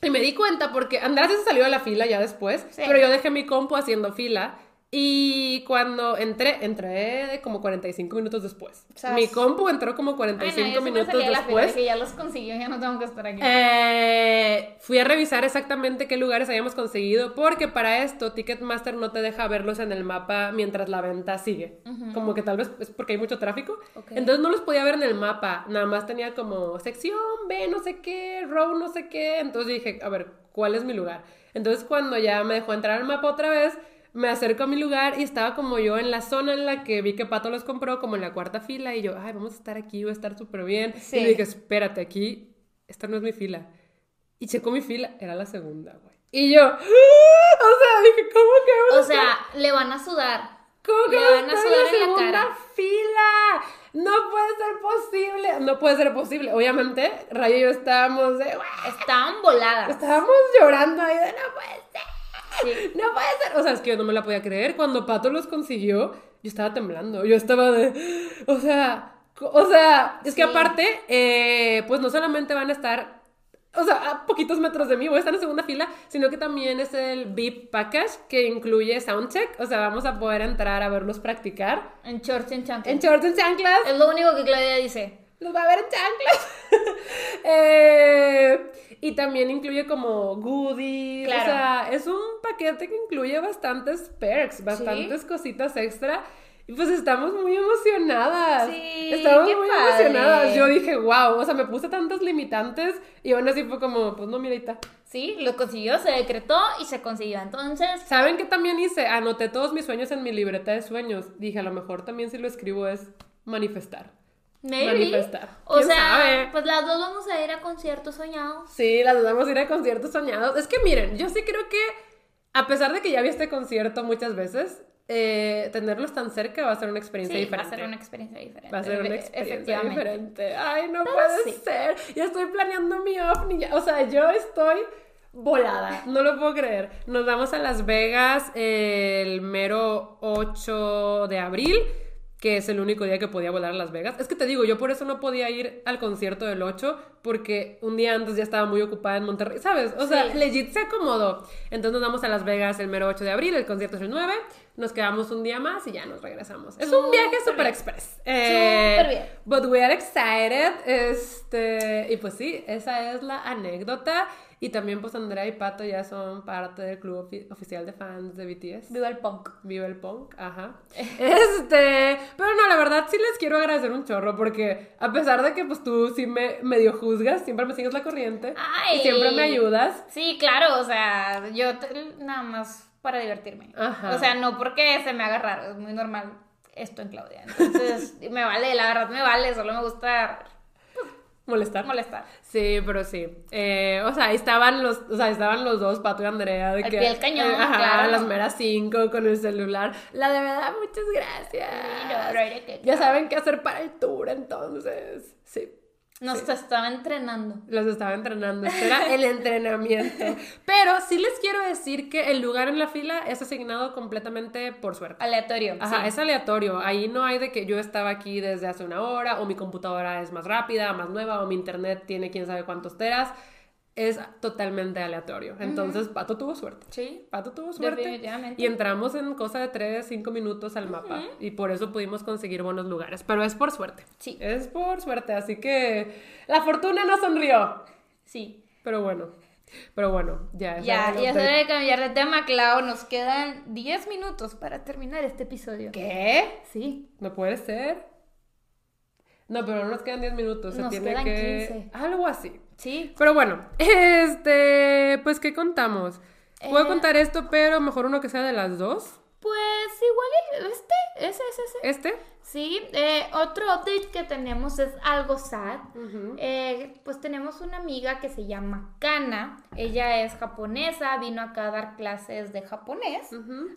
Y me di cuenta porque Andrés se salió de la fila ya después, Sí. pero yo dejé mi compu haciendo fila. Y cuando entré, entré como 45 minutos después. Mi compu entró como Ay, 45 no, yo sí me minutos la después. de que ya los consiguió, ya no tengo que estar aquí. Eh, fui a revisar exactamente qué lugares habíamos conseguido porque para esto Ticketmaster no te deja verlos en el mapa mientras la venta sigue. Como que tal vez es porque hay mucho tráfico. Entonces no los podía ver en el mapa. Nada más tenía como sección B, no sé qué, row, no sé qué. Entonces dije, a ver, ¿cuál es mi lugar? Entonces cuando ya me dejó entrar al mapa otra vez, me acerco a mi lugar y estaba como yo en la zona en la que vi que Pato los compró, como en la cuarta fila. Y yo, ay, vamos a estar aquí, voy a estar súper bien. Sí. Y dije, espérate, aquí, esta no es mi fila. Y checó mi fila, era la segunda, güey. Y yo, ¡ah! o sea, dije, ¿cómo que O vamos a sea, le van a sudar. ¿Cómo que Le van a sudar en la segunda cara. fila? No puede ser posible. No puede ser posible. Obviamente, Rayo y yo estábamos de... Estaban voladas. Estábamos llorando ahí de no puede ser. Sí. No puede ser. O sea, es que yo no me la podía creer. Cuando Pato los consiguió, yo estaba temblando. Yo estaba de... O sea... O sea, es que aparte, eh, pues no solamente van a estar... O sea, a poquitos metros de mí, voy a estar en segunda fila, sino que también es el VIP package que incluye soundcheck. O sea, vamos a poder entrar a verlos practicar. En shorts en chanclas. En shorts, en chanclas. Es lo único que Claudia dice. Los va a ver en chanclas. Eh, y también incluye como goodies. Claro. O sea, es un paquete que incluye bastantes perks, bastantes cositas extra. Y pues estamos muy emocionadas. Sí, Estamos qué muy padre. emocionadas. Yo dije, wow, o sea, me puse tantas limitantes y aún así fue como, pues no, está. Sí, lo consiguió, se decretó y se consiguió. Entonces, ¿Saben qué también hice? Anoté todos mis sueños en mi libreta de sueños. Dije, a lo mejor también si lo escribo es manifestar. Maybe. Manifestar. O ¿Quién sea, sabe? pues las dos vamos a ir a conciertos soñados. Sí, las dos vamos a ir a conciertos soñados. Es que miren, yo sí creo que, a pesar de que ya vi este concierto muchas veces, eh, tenerlos tan cerca va a ser una experiencia Sí, diferente. va a ser una experiencia diferente. Va a ser una experiencia diferente. Ay, no puede sí. ser. Ya estoy planeando mi ovni. O sea, yo estoy volada. No lo puedo creer. Nos vamos a Las Vegas el mero 8 de abril, que es el único día que podía volar a Las Vegas. Es que te digo, yo por eso no podía ir al concierto del 8, porque un día antes ya estaba muy ocupada en Monterrey, ¿sabes? O sea, Sí. legit se acomodó. Entonces nos vamos a Las Vegas el mero 8 de abril, el concierto es el 9, nos quedamos un día más y ya nos regresamos. Es un viaje super bien. express. Eh, bien. But we are excited. Este, y pues sí, esa es la anécdota. Y también pues Andrea y Pato ya son parte del club ofi- oficial de fans de BTS. Viva el punk. Viva el punk, ajá. Este, pero no, la verdad sí les quiero agradecer un chorro porque a pesar de que pues tú sí me medio juzgas, siempre me sigues la corriente Ay. y siempre me ayudas. Sí, claro, o sea, yo te- nada más para divertirme. Ajá. O sea, no porque se me haga raro, es muy normal esto en Claudia. Entonces, me vale, la verdad me vale, solo me gusta Molestar. molestar. Sí, pero sí. Eh, o sea, estaban los, o sea, estaban los dos, Pato y Andrea, de Al que pie del cañón, eh, ajá, claro. las meras cinco con el celular. La de verdad, muchas gracias. Sí, no, ya saben qué hacer para el tour, entonces. Sí. Nos estaba entrenando. Los estaba entrenando, este era el entrenamiento. Pero sí les quiero decir que el lugar en la fila es asignado completamente por suerte. Aleatorio. Ajá, sí. es aleatorio. Ahí no hay de que yo estaba aquí desde hace una hora, o mi computadora es más rápida, más nueva, o mi internet tiene quién sabe cuántos teras. Es totalmente aleatorio. Entonces, Pato tuvo suerte. Sí. Pato tuvo suerte. Definitivamente. Y entramos en cosa de 3, 5 minutos al mapa. Y por eso pudimos conseguir buenos lugares. Pero es por suerte. Sí. Es por suerte. Así que la fortuna nos sonrió. Sí. Pero bueno. Pero bueno, ya. Ya, ya es la- hora de cambiar de tema, Clau. Nos quedan 10 minutos para terminar este episodio. ¿Qué? Sí. No puede ser. No, pero no nos quedan 10 minutos. Se Nos tiene quedan que. 15. Algo así. Sí. Pero bueno, este. Pues, ¿qué contamos? Puedo Eh. contar esto, pero mejor uno que sea de las dos. Pues igual este, ese, ese, ese. Este. Sí, eh, otro update que tenemos es algo sad. Eh, pues tenemos una amiga que se llama Kana. Ella es japonesa, vino acá a dar clases de japonés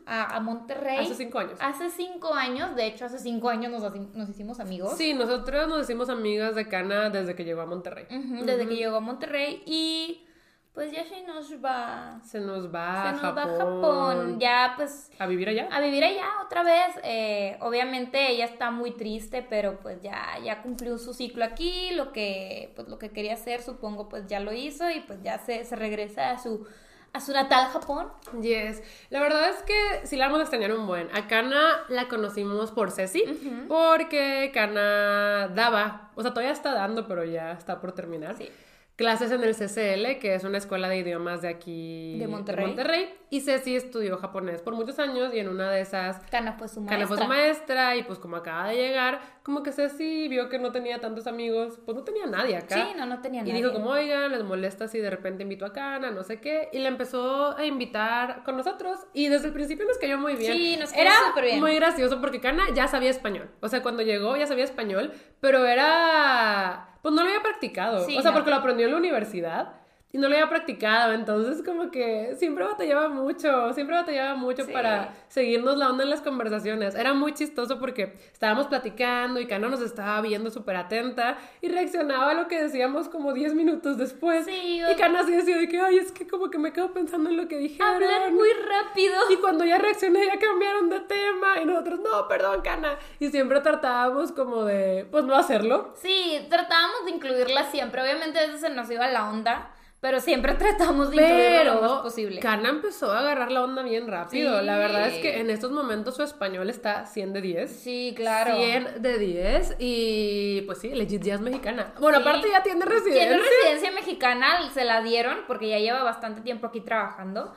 a, a Monterrey. Hace cinco años. Hace cinco años, de hecho hace cinco años nos, nos hicimos amigos. Sí, nosotros nos decimos amigas de Cana desde que llegó a Monterrey. Desde que llegó a Monterrey y pues ya se nos va. Se nos va se a nos Japón. va a Japón. Ya pues ¿A vivir allá? a vivir allá otra vez. Eh, obviamente ella está muy triste, pero pues ya, ya cumplió su ciclo aquí, lo que, pues lo que quería hacer, supongo, pues ya lo hizo y pues ya se, se regresa a su, a su natal Japón. Yes. La verdad es que sí la vamos a extrañar un buen. A Kana la conocimos por Ceci, porque Kana daba, o sea, todavía está dando, pero ya está por terminar. Sí. Clases en el CCL, que es una escuela de idiomas de aquí De Monterrey. Y Ceci estudió japonés por muchos años y en una de esas Kana fue su maestra. Kana fue su maestra y pues como acaba de llegar, como que Ceci vio que no tenía tantos amigos, pues no tenía nadie acá. Sí, no, no tenía Y nadie. dijo como, oigan, les molesta si de repente invito a Kana, no sé qué. Y le empezó a invitar con nosotros. Y desde el principio nos cayó muy bien. Sí, nos cayó Era súper bien. muy gracioso porque Kana ya sabía español. O sea, cuando llegó ya sabía español, pero era... Pues no lo había practicado. Sí, o sea, no. porque lo aprendió en la universidad. Y no lo había practicado, entonces como que siempre batallaba mucho, siempre batallaba mucho Sí. para seguirnos la onda en las conversaciones. Era muy chistoso porque estábamos platicando y Cana nos estaba viendo súper atenta y reaccionaba a lo que decíamos como 10 minutos después. Sí, y Cana así decía de que, ay, es que como que me quedo pensando en lo que dijeron. Hablar muy rápido. Y cuando ya reaccioné ya cambiaron de tema y nosotros, no, perdón, Cana. Y siempre tratábamos como de, pues no hacerlo. Sí, tratábamos de incluirla siempre. Obviamente a veces se nos iba la onda, pero siempre tratamos de incluirla lo más Pero posible. Cana empezó a agarrar la onda bien rápido. Sí. La verdad es que en estos momentos su español está 100 de 10. Sí, claro. 100 de 10 y pues sí, legit ya es mexicana. Bueno, Sí. aparte ya tiene residencia. Tiene residencia mexicana, se la dieron porque ya lleva bastante tiempo aquí trabajando.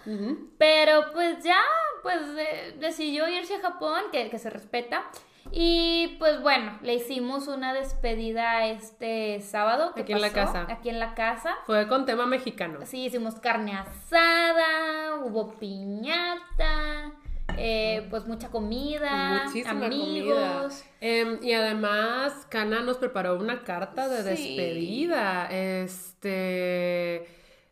Pero pues ya, pues eh, decidió irse a Japón, que, que se respeta. Y pues bueno, le hicimos una despedida este sábado. que Aquí en la casa. Aquí en la casa. Fue con tema mexicano. Sí, hicimos carne asada, hubo piñata, eh, pues mucha comida, Muchísima amigos. comida. Em, y además, Kana nos preparó una carta de Sí. despedida. Este.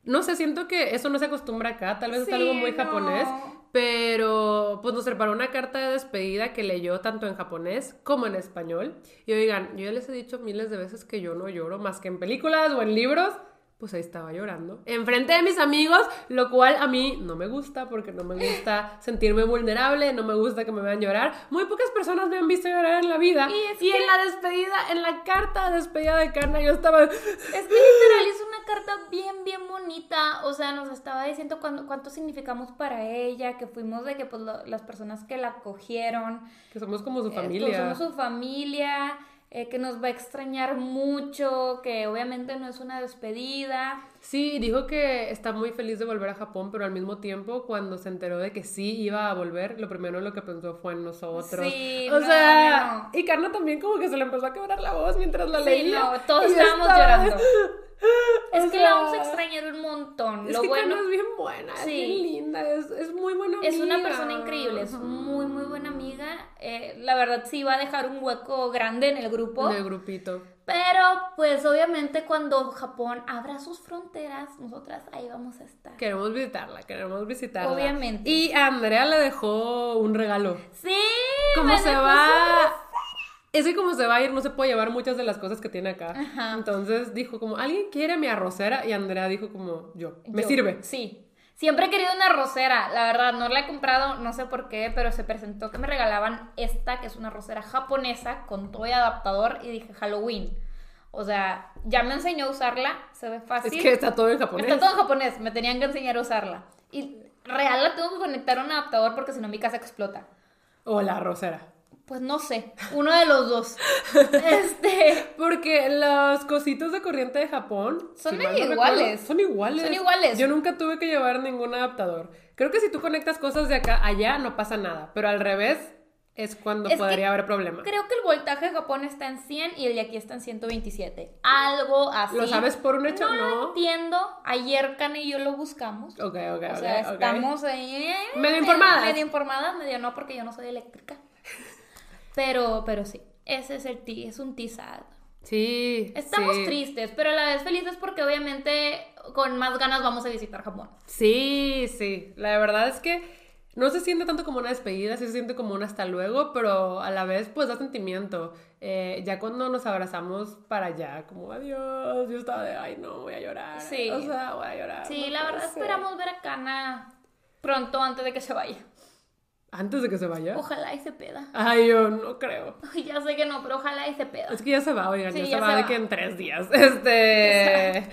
No sé, siento que eso no se acostumbra acá, tal vez es algo muy no. japonés, pero pues nos preparó una carta de despedida que leyó tanto en japonés como en español. Y oigan, yo ya les he dicho miles de veces que yo no lloro más que en películas o en libros. Pues ahí estaba llorando. Enfrente de mis amigos, lo cual a mí no me gusta porque no me gusta sentirme vulnerable, no me gusta que me vean llorar. Muy pocas personas me han visto llorar en la vida. Y es Y, en la despedida, en la carta de despedida de Kana, yo estaba... Es que literal hizo una carta bien, bien bonita. O sea, nos estaba diciendo cuánto, cuánto significamos para ella, que fuimos de que pues lo- las personas que la cogieron, Que somos como su eh, pues, familia. somos su familia, eh, que nos va a extrañar mucho, que obviamente no es una despedida. Sí, dijo que está muy feliz de volver a Japón, pero al mismo tiempo, cuando se enteró de que sí iba a volver, lo primero en lo que pensó fue en nosotros. Sí, o no, sea, no. y Carla también como que se le empezó a quebrar la voz mientras la Sí, leía. no, todos estábamos estaba- llorando. Es O que la sea, vamos a extrañar un montón. Es Lo que bueno Carla es bien buena, es bien linda, es, es muy buena es una amiga. persona increíble, es muy, muy buena amiga. Eh, la verdad sí va a dejar un hueco grande en el grupo. En el grupito. Pero pues obviamente cuando Japón abra sus fronteras, nosotras ahí vamos a estar. Queremos visitarla, queremos visitarla. Obviamente. Y a Andrea le dejó un regalo. Sí, Como se va. Es que como se va a ir, no se puede llevar muchas de las cosas que tiene acá. Ajá. Entonces dijo como, ¿alguien quiere mi arrocera? Y Andrea dijo como, yo, me Yo, sirve. Sí. Siempre he querido una rosera, la verdad, no la he comprado, no sé por qué, pero se presentó que me regalaban esta, que es una rosera japonesa con todo y adaptador, y dije Halloween. O sea, ya me enseñó a usarla, se ve Es fácil. que está todo en japonés. Está todo en japonés, me tenían que enseñar a usarla. Y real la tengo que conectar a un adaptador porque si no mi casa explota. O la arrocera. Pues no sé, uno de los dos. este, Porque los cositos de corriente de Japón Son si medio no recuerdo, iguales. Son iguales. Son iguales. Yo nunca tuve que llevar ningún adaptador. Creo que si tú conectas cosas de acá allá no pasa nada, pero al revés es cuando Es podría haber problema. creo que el voltaje de Japón está en 100 y el de aquí está en 127. Algo así. ¿Lo sabes por un hecho? No, lo No. entiendo. Ayer Kane y yo lo buscamos. Ok, ok, O ok, sea, estamos ahí. eh, Medio informadas. Medio informadas, medio no, porque yo no soy eléctrica. Pero, pero sí, ese es el ti, es un tisad. Sí. Estamos sí. tristes, pero a la vez felices porque obviamente con más ganas vamos a visitar Japón. Sí, sí. La verdad es que no se siente tanto como una despedida, sí se siente como un hasta luego, pero a la vez pues da sentimiento. Eh, ya cuando nos abrazamos para allá, como adiós, yo estaba de, ay no, voy a llorar. Sí. O sea, voy a llorar. Sí, no la verdad ser. esperamos ver a Kana pronto antes de que se vaya. Antes de que se vaya. Ojalá y se peda. Ay, yo no creo. Ya sé que no, pero ojalá y se peda. Es que ya se va, oigan, Sí, ya se va se de va. que en tres días. Este.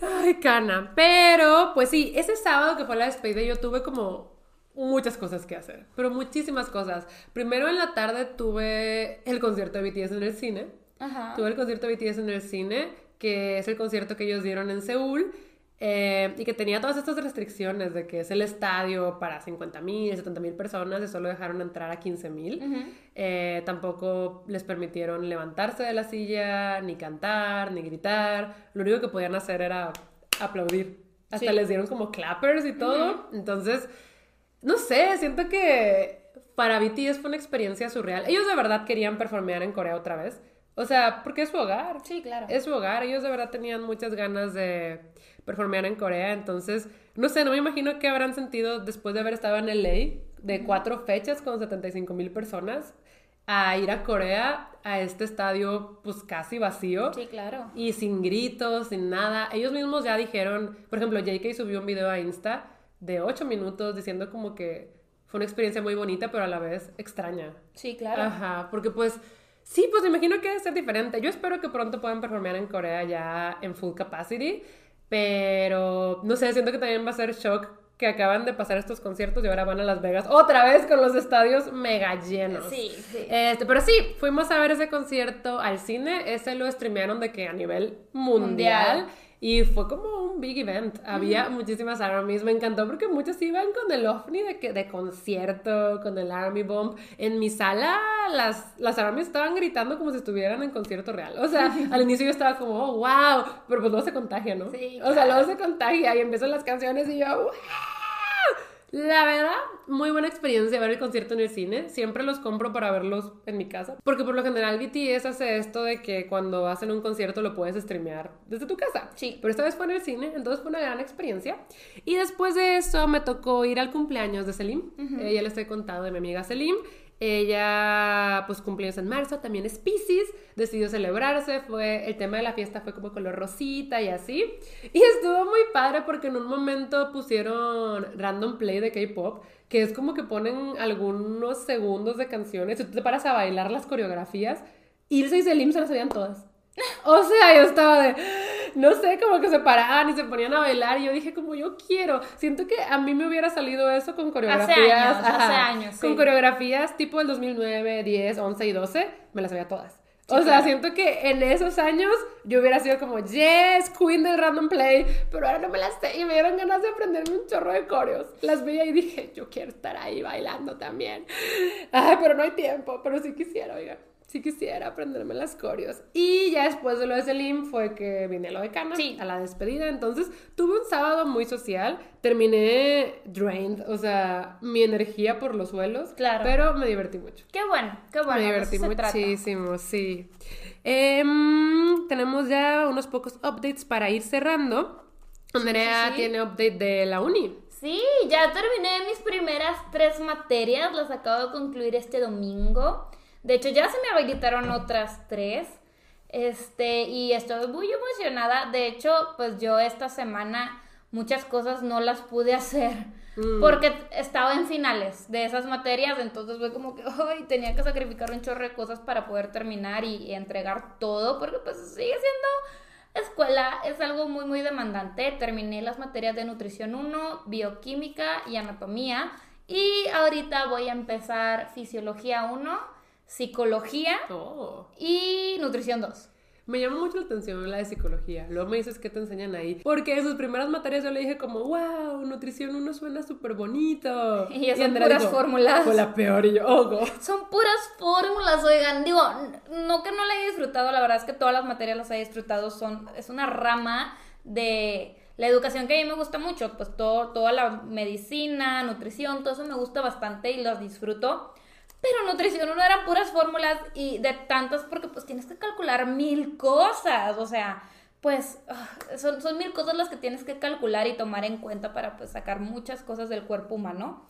Ay, cana. Pero, pues sí, ese sábado que fue la despedida, yo tuve como muchas cosas que hacer. Pero muchísimas cosas. Primero en la tarde tuve el concierto de BTS en el cine. Ajá. Tuve el concierto de BTS en el cine, que es el concierto que ellos dieron en Seúl. Eh, y que tenía todas estas restricciones de que es el estadio para 50 mil, 70 mil personas y solo dejaron entrar a 15 mil. Eh, tampoco les permitieron levantarse de la silla, ni cantar, ni gritar. Lo único que podían hacer era aplaudir. Hasta Sí. les dieron como clappers y todo. Entonces, no sé, siento que para BTS fue una experiencia surreal. Ellos de verdad querían performear en Corea otra vez. O sea, porque es su hogar. Sí, claro. Es su hogar. Ellos de verdad tenían muchas ganas de performear en Corea. Entonces, no sé, no me imagino qué habrán sentido después de haber estado en LA de cuatro fechas con 75 mil personas a ir a Corea a este estadio pues casi vacío. Sí, claro. Y sin gritos, sin nada. Ellos mismos ya dijeron, por ejemplo, JK subió un video a Insta de 8 minutos diciendo como que fue una experiencia muy bonita, pero a la vez extraña. Sí, claro. Ajá, porque pues sí, pues me imagino que debe ser diferente. Yo espero que pronto puedan performear en Corea ya en full capacity, pero no sé, siento que también va a ser shock que acaban de pasar estos conciertos y ahora van a Las Vegas otra vez con los estadios mega llenos. Sí, sí. Este, pero sí, fuimos a ver ese concierto al cine, ese lo streamearon de que a nivel mundial. Mundial. Y fue como un big event. Había muchísimas armies. Me encantó porque muchos iban con el ovni de, de concierto, con el Army Bomb. En mi sala, las, las armies estaban gritando como si estuvieran en concierto real. O sea, al inicio yo estaba como, oh, wow. Pero pues luego se contagia, ¿no? Sí, O sea, luego se contagia y empiezan las canciones y yo, wow. La verdad, muy buena experiencia ver el concierto en el cine. Siempre los compro para verlos en mi casa. Porque por lo general BTS hace esto de que cuando hacen un concierto lo puedes streamear desde tu casa. Sí. Pero esta vez fue en el cine, entonces fue una gran experiencia. Y después de eso me tocó ir al cumpleaños de Selim. Eh, ya les he contado de mi amiga Selim. Ella, pues, cumpleaños en marzo, también es Pisces, decidió celebrarse, fue, el tema de la fiesta fue como color rosita y así. Y estuvo muy padre porque en un momento pusieron random play de K-pop, que es como que ponen algunos segundos de canciones y tú te paras a bailar las coreografías. Ilse y Selim se las sabían todas. O sea, yo estaba de, no sé, como que se paraban y se ponían a bailar y yo dije como yo quiero. Siento que a mí me hubiera salido eso con coreografías. años, hace años, Con sí. coreografías tipo el 2009, 10, 11 y 12, me las sabía todas. o sea, claro. siento que en esos años yo hubiera sido como, yes, queen del random play, pero ahora no me las sé y me dieron ganas de aprenderme un chorro de coreos. Las veía y dije, yo quiero estar ahí bailando también. Ay, pero no hay tiempo, pero sí quisiera, oiga. Sí quisiera aprenderme las coreos. Y ya después de lo de Selim fue que vine a lo de Cana, Sí. a la despedida. Entonces tuve un sábado muy social. Terminé drained, o sea, mi energía por los suelos. Claro. Pero me divertí mucho. Qué bueno, qué bueno. me divertí muchísimo, sí. Em, tenemos ya unos pocos updates para ir cerrando. Andrea sí, sí. tiene update de la uni. Sí, ya terminé mis primeras tres materias, las acabo de concluir este domingo. De hecho, ya se me habilitaron otras tres. Este, y estoy muy emocionada. De hecho, pues yo esta semana muchas cosas no las pude hacer Mm. porque estaba en finales de esas materias, entonces fue como que ay, tenía que sacrificar un chorro de cosas para poder terminar y, y entregar todo, porque pues sigue siendo escuela, es algo muy muy demandante. Terminé las materias de nutrición 1, bioquímica y anatomía y ahorita voy a empezar fisiología 1, psicología Oh. y nutrición 2. Me llama mucho la atención la de psicología. Luego me dices qué te enseñan ahí. Porque en sus primeras materias yo le dije como, wow, nutrición uno suena súper bonito. Y son puras dijo, fórmulas. Fue la peor y yo, oh, God. Son puras fórmulas, oigan. Digo, no que no la haya disfrutado, la verdad es que todas las materias las he disfrutado. Son, es una rama de la educación que a mí me gusta mucho. Pues todo, toda la medicina, nutrición, todo eso me gusta bastante y las disfruto. Pero nutrición no eran puras fórmulas y de tantas porque pues tienes que calcular mil cosas. O sea, pues ah, son, son mil cosas las que tienes que calcular y tomar en cuenta para pues sacar muchas cosas del cuerpo humano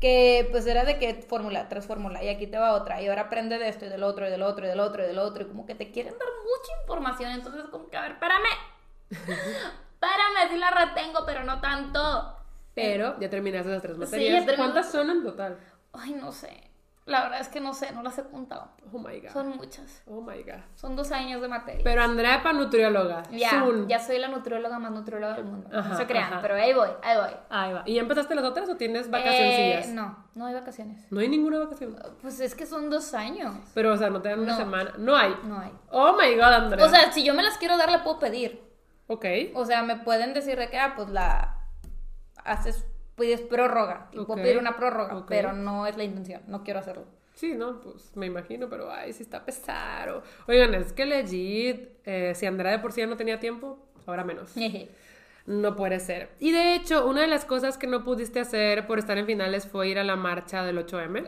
que pues era de que fórmula tras fórmula y aquí te va otra y ahora aprende de esto y del otro y del otro y del otro y del otro y como que te quieren dar mucha información entonces como que a ver espérame espérame sí la retengo pero no tanto Pero ya terminaste esas tres Sí, materias. ya terminé. ¿Cuántas son en total? ay no sé la verdad es que no sé no las he contado Oh my God. son muchas Oh my God. son dos años de materia Pero Andrea para nutrióloga. ya Soon. ya soy la nutrióloga más nutrióloga del mundo Ajá, no se crean ajá. pero ahí voy ahí voy Ahí va. ¿Y ya empezaste las otras o tienes? Eh, no no hay vacaciones No hay ninguna vacación. pues es que son dos años Pero, o sea, no te dan una No. semana. No hay. no hay Oh my god, Andrea. o sea si yo me las quiero dar le puedo pedir Ok. O sea, me pueden decir de que, ah, pues la haces, pides prórroga. Y Ok. puedo pedir una prórroga, pero no es la intención, no quiero hacerlo. Sí, no, pues me imagino, pero ay, sí está pesado. Oigan, es que legit, eh, si Andrea de por sí ya no tenía tiempo, ahora menos. No puede ser. Y de hecho, una de las cosas que no pudiste hacer por estar en finales fue ir a la marcha del 8M.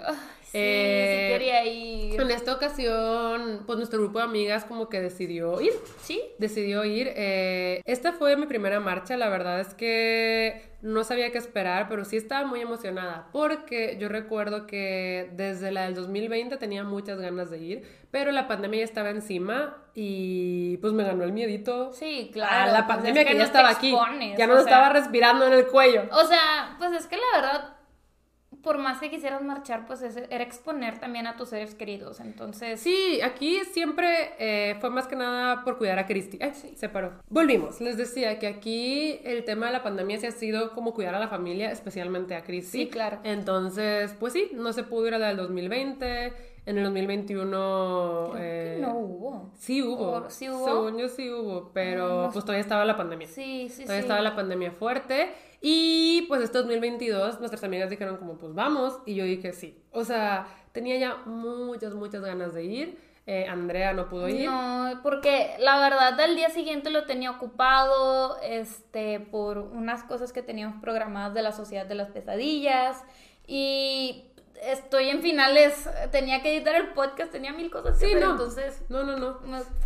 Sí, Eh, sí quería ir. En esta ocasión, pues nuestro grupo de amigas como que decidió ir. Sí, decidió ir. eh, esta fue mi primera marcha, la verdad es que no sabía qué esperar, pero sí estaba muy emocionada, porque yo recuerdo que desde la del 2020 tenía muchas ganas de ir, pero la pandemia ya estaba encima y pues me ganó el miedito. sí, a claro. la pues pandemia es que, no ya estaba aquí, ya no sea, estaba respirando en el cuello. O sea, pues es que la verdad, por más que quisieras marchar, pues es- era exponer también a tus seres queridos. Entonces, Sí, aquí siempre eh, fue más que nada por cuidar a Cristi. Ay, se paró. Volvimos. Les decía que aquí el tema de la pandemia se ha sido como cuidar a la familia, especialmente a Cristi. Sí, claro. Entonces, pues sí, no se pudo ir a la del 2020. En el 2021... Creo eh, que no hubo. Sí hubo. ¿O sí hubo? Según yo sí hubo, pero Ah, no pues todavía estaba la pandemia. Sí, sí, Todavía sí. estaba la pandemia fuerte. Y pues este 2022 nuestras amigas dijeron como pues vamos. Y yo dije sí. O sea, tenía ya muchas, muchas ganas de ir. Eh, Andrea no pudo ir. No, porque la verdad al día siguiente lo tenía ocupado, este, por unas cosas que teníamos programadas de la Sociedad de las Pesadillas y estoy en finales, tenía que editar el podcast, tenía mil cosas que Sí, hacer, no. entonces No, no, no.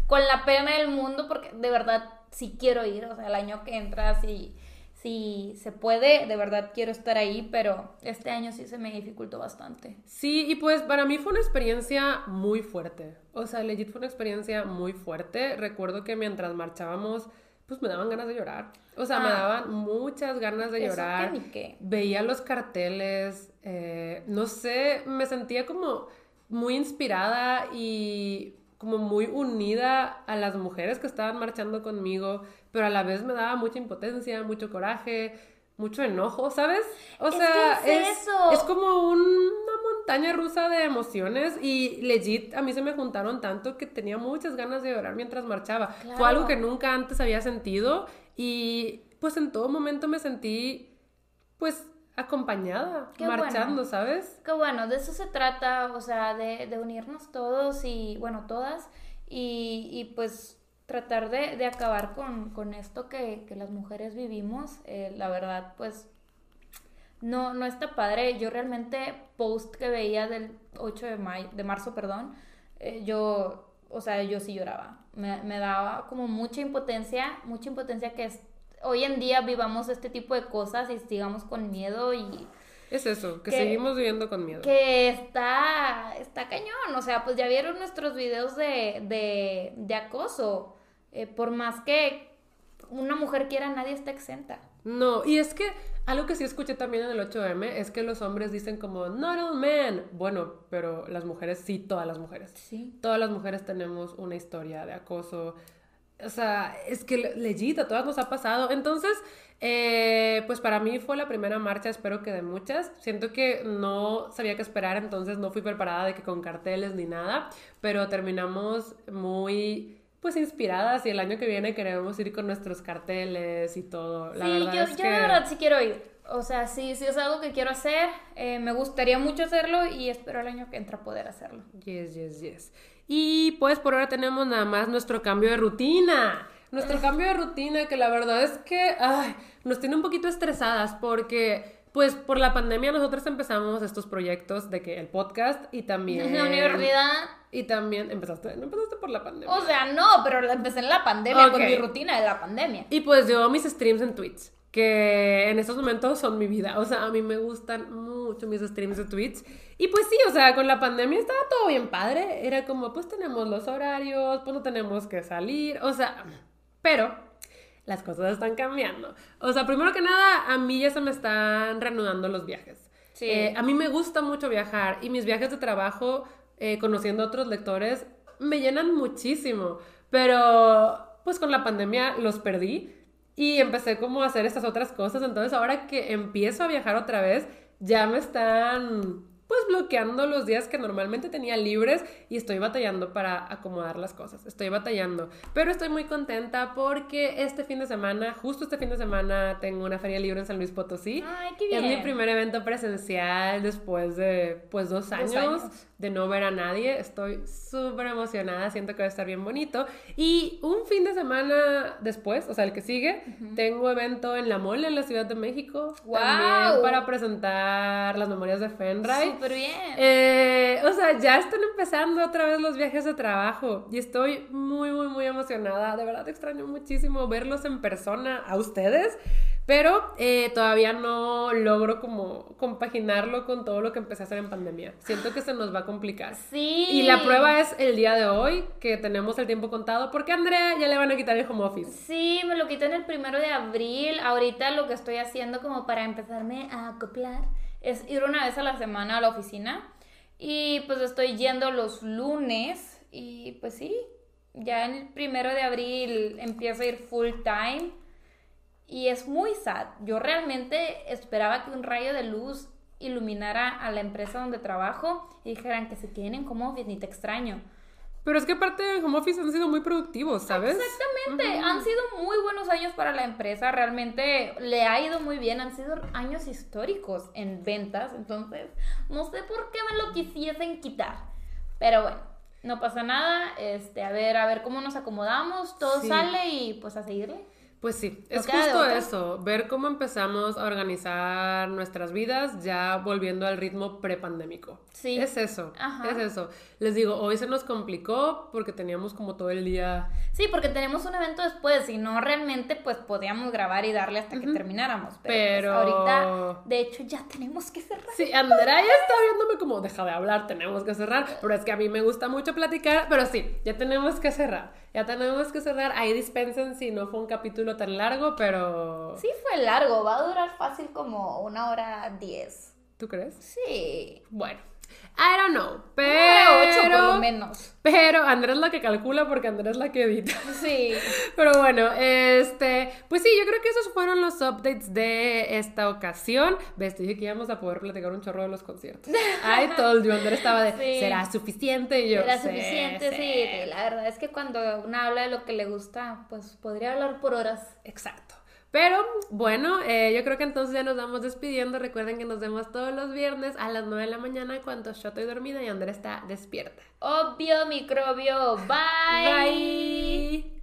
con la pena del mundo porque de verdad sí quiero ir, o sea, el año que entra si si se puede, de verdad quiero estar ahí, pero este año sí se me dificultó bastante. Sí, y pues para mí fue una experiencia muy fuerte. O sea, legit fue una experiencia muy fuerte. Recuerdo que mientras marchábamos, pues me daban ganas de llorar. O sea, me Ah. daban muchas ganas de llorar. que ni qué. Veía los carteles, eh, no sé, me sentía como muy inspirada y como muy unida a las mujeres que estaban marchando conmigo, pero a la vez me daba mucha impotencia, mucho coraje, mucho enojo, ¿sabes? O Es sea, que es eso. es como una montaña rusa de emociones y legit a mí se me juntaron tanto que tenía muchas ganas de llorar mientras marchaba. Fue Claro. algo que nunca antes había sentido y pues en todo momento me sentí pues acompañada, Qué marchando, bueno. ¿sabes? Que bueno, de eso se trata, o sea, de, de unirnos todos y, bueno, todas, y, y pues tratar de, de acabar con, con esto que, que las mujeres vivimos. Eh, la verdad, pues, no, no está padre. Yo realmente, post que veía del 8 de, mayo, de marzo, perdón, eh, yo, o sea, yo sí lloraba. Me, me daba como mucha impotencia, mucha impotencia que es, hoy en día vivamos este tipo de cosas y sigamos con miedo y Es eso, que Que- seguimos viviendo con miedo. que está, está cañón, o sea, pues ya vieron nuestros videos de, de, de acoso. Eh, por más que una mujer quiera, nadie está exenta. No, y es que algo que sí escuché también en el 8M es que los hombres dicen como, not all men. Bueno, pero las mujeres, sí, todas las mujeres. Sí. Todas las mujeres tenemos una historia de acoso. O sea, es que le- legit, a todas nos ha pasado. Entonces, eh, pues para mí fue la primera marcha, espero que de muchas. Siento que no sabía qué esperar, entonces no fui preparada de que con carteles ni nada, pero terminamos muy, pues inspiradas y el año que viene queremos ir con nuestros carteles y todo. La sí, verdad yo, es yo que... de verdad sí quiero ir. O sea, sí, sí es algo que quiero hacer. eh, me gustaría mucho hacerlo y espero el año que entra poder hacerlo. Yes, yes, yes. Y pues por ahora tenemos nada más nuestro cambio de rutina. Nuestro cambio de rutina que la verdad es que ay, nos tiene un poquito estresadas porque pues por la pandemia nosotros empezamos estos proyectos de que el podcast y también... En la universidad. Y también empezaste, no empezaste por la pandemia. O sea, no, pero empecé en la pandemia con mi rutina de la pandemia. Y pues yo mis streams en Twitch, que en estos momentos son mi vida. O sea, a mí me gustan mucho mis streams de Twitch. Y pues sí, o sea, con la pandemia estaba todo bien padre. Era como, pues tenemos los horarios, pues no tenemos que salir. O sea, pero las cosas están cambiando. O sea, primero que nada, a mí ya se me están reanudando los viajes. Sí. Eh, a mí me gusta mucho viajar y mis viajes de trabajo, eh, conociendo a otros lectores, me llenan muchísimo. Pero pues con la pandemia los perdí y empecé como a hacer estas otras cosas. Entonces ahora que empiezo a viajar otra vez, ya me están pues bloqueando los días que normalmente tenía libres y estoy batallando para acomodar las cosas. Estoy batallando, pero estoy muy contenta porque este fin de semana, justo este fin de semana, tengo una feria libre en San Luis Potosí. Ay, qué Es bien. mi primer evento presencial después de pues dos años, años. de no ver a nadie. Estoy súper emocionada, siento que va a estar bien bonito. Y un fin de semana después, o sea, el que sigue, tengo evento en La Mole, en la Ciudad de México. ¡Guau! También para presentar las memorias de Fenray. Súper bien. Eh, o sea, ya están empezando otra vez los viajes de trabajo y estoy muy, muy, muy emocionada. De verdad extraño muchísimo verlos en persona a ustedes, pero eh, todavía no logro como compaginarlo con todo lo que empecé a hacer en pandemia. Siento que se nos va a complicar. Sí. Y la prueba es el día de hoy, que tenemos el tiempo contado, porque a Andrea ya le van a quitar el home office. Sí, me lo quité en el primero de abril. Ahorita lo que estoy haciendo como para empezarme a acoplar es ir una vez a la semana a la oficina. Y pues estoy yendo los lunes. Y pues sí, ya en el primero de abril empiezo a ir full time. Y es muy sad. Yo realmente esperaba que un rayo de luz iluminara a la empresa donde trabajo y dijeran que se queden en home office, ni te extraño. Pero es que aparte de home office han sido muy productivos, ¿sabes? Exactamente, han sido muy buenos años para la empresa, realmente le ha ido muy bien, han sido años históricos en ventas, entonces no sé por qué me lo quisiesen quitar, pero bueno, no pasa nada, este, a ver, a ver cómo nos acomodamos, todo Sí. sale y pues a seguirle. Pues sí, es justo eso, ver cómo empezamos a organizar nuestras vidas ya volviendo al ritmo prepandémico. Sí. Es eso, Ajá. es eso. Les digo, hoy se nos complicó porque teníamos como todo el día... Sí, porque tenemos un evento después, y no realmente pues podíamos grabar y darle hasta que termináramos, pero, pues, Pero- ahorita de hecho ya tenemos que cerrar. Sí, Andrea ya está viéndome como, deja de hablar, tenemos que cerrar, pero es que a mí me gusta mucho platicar, pero sí, ya tenemos que cerrar, ya tenemos que cerrar, ahí dispensen si no fue un capítulo tan largo, pero... Sí fue largo, va a durar fácil como una hora diez. ¿Tú crees? Sí. Bueno, I don't know, pero... hora ocho por lo menos. Pero Andrea es la que calcula porque Andrea es la que edita. Sí. Pero bueno, este, pues sí, yo creo que esos fueron los updates de esta ocasión. Ves, te dije que íbamos a poder platicar un chorro de los conciertos. I told you, Andrea estaba de, Sí. ¿será suficiente? Y yo, "Sí, suficiente, sí". sí. La verdad es que cuando uno habla de lo que le gusta, pues podría hablar por horas. Exacto. Pero bueno, eh, yo creo que entonces ya nos vamos despidiendo. Recuerden que nos vemos todos los viernes a las 9 de la mañana cuando yo estoy dormida y Andrea está despierta. Obvio, microbio. Bye. Bye.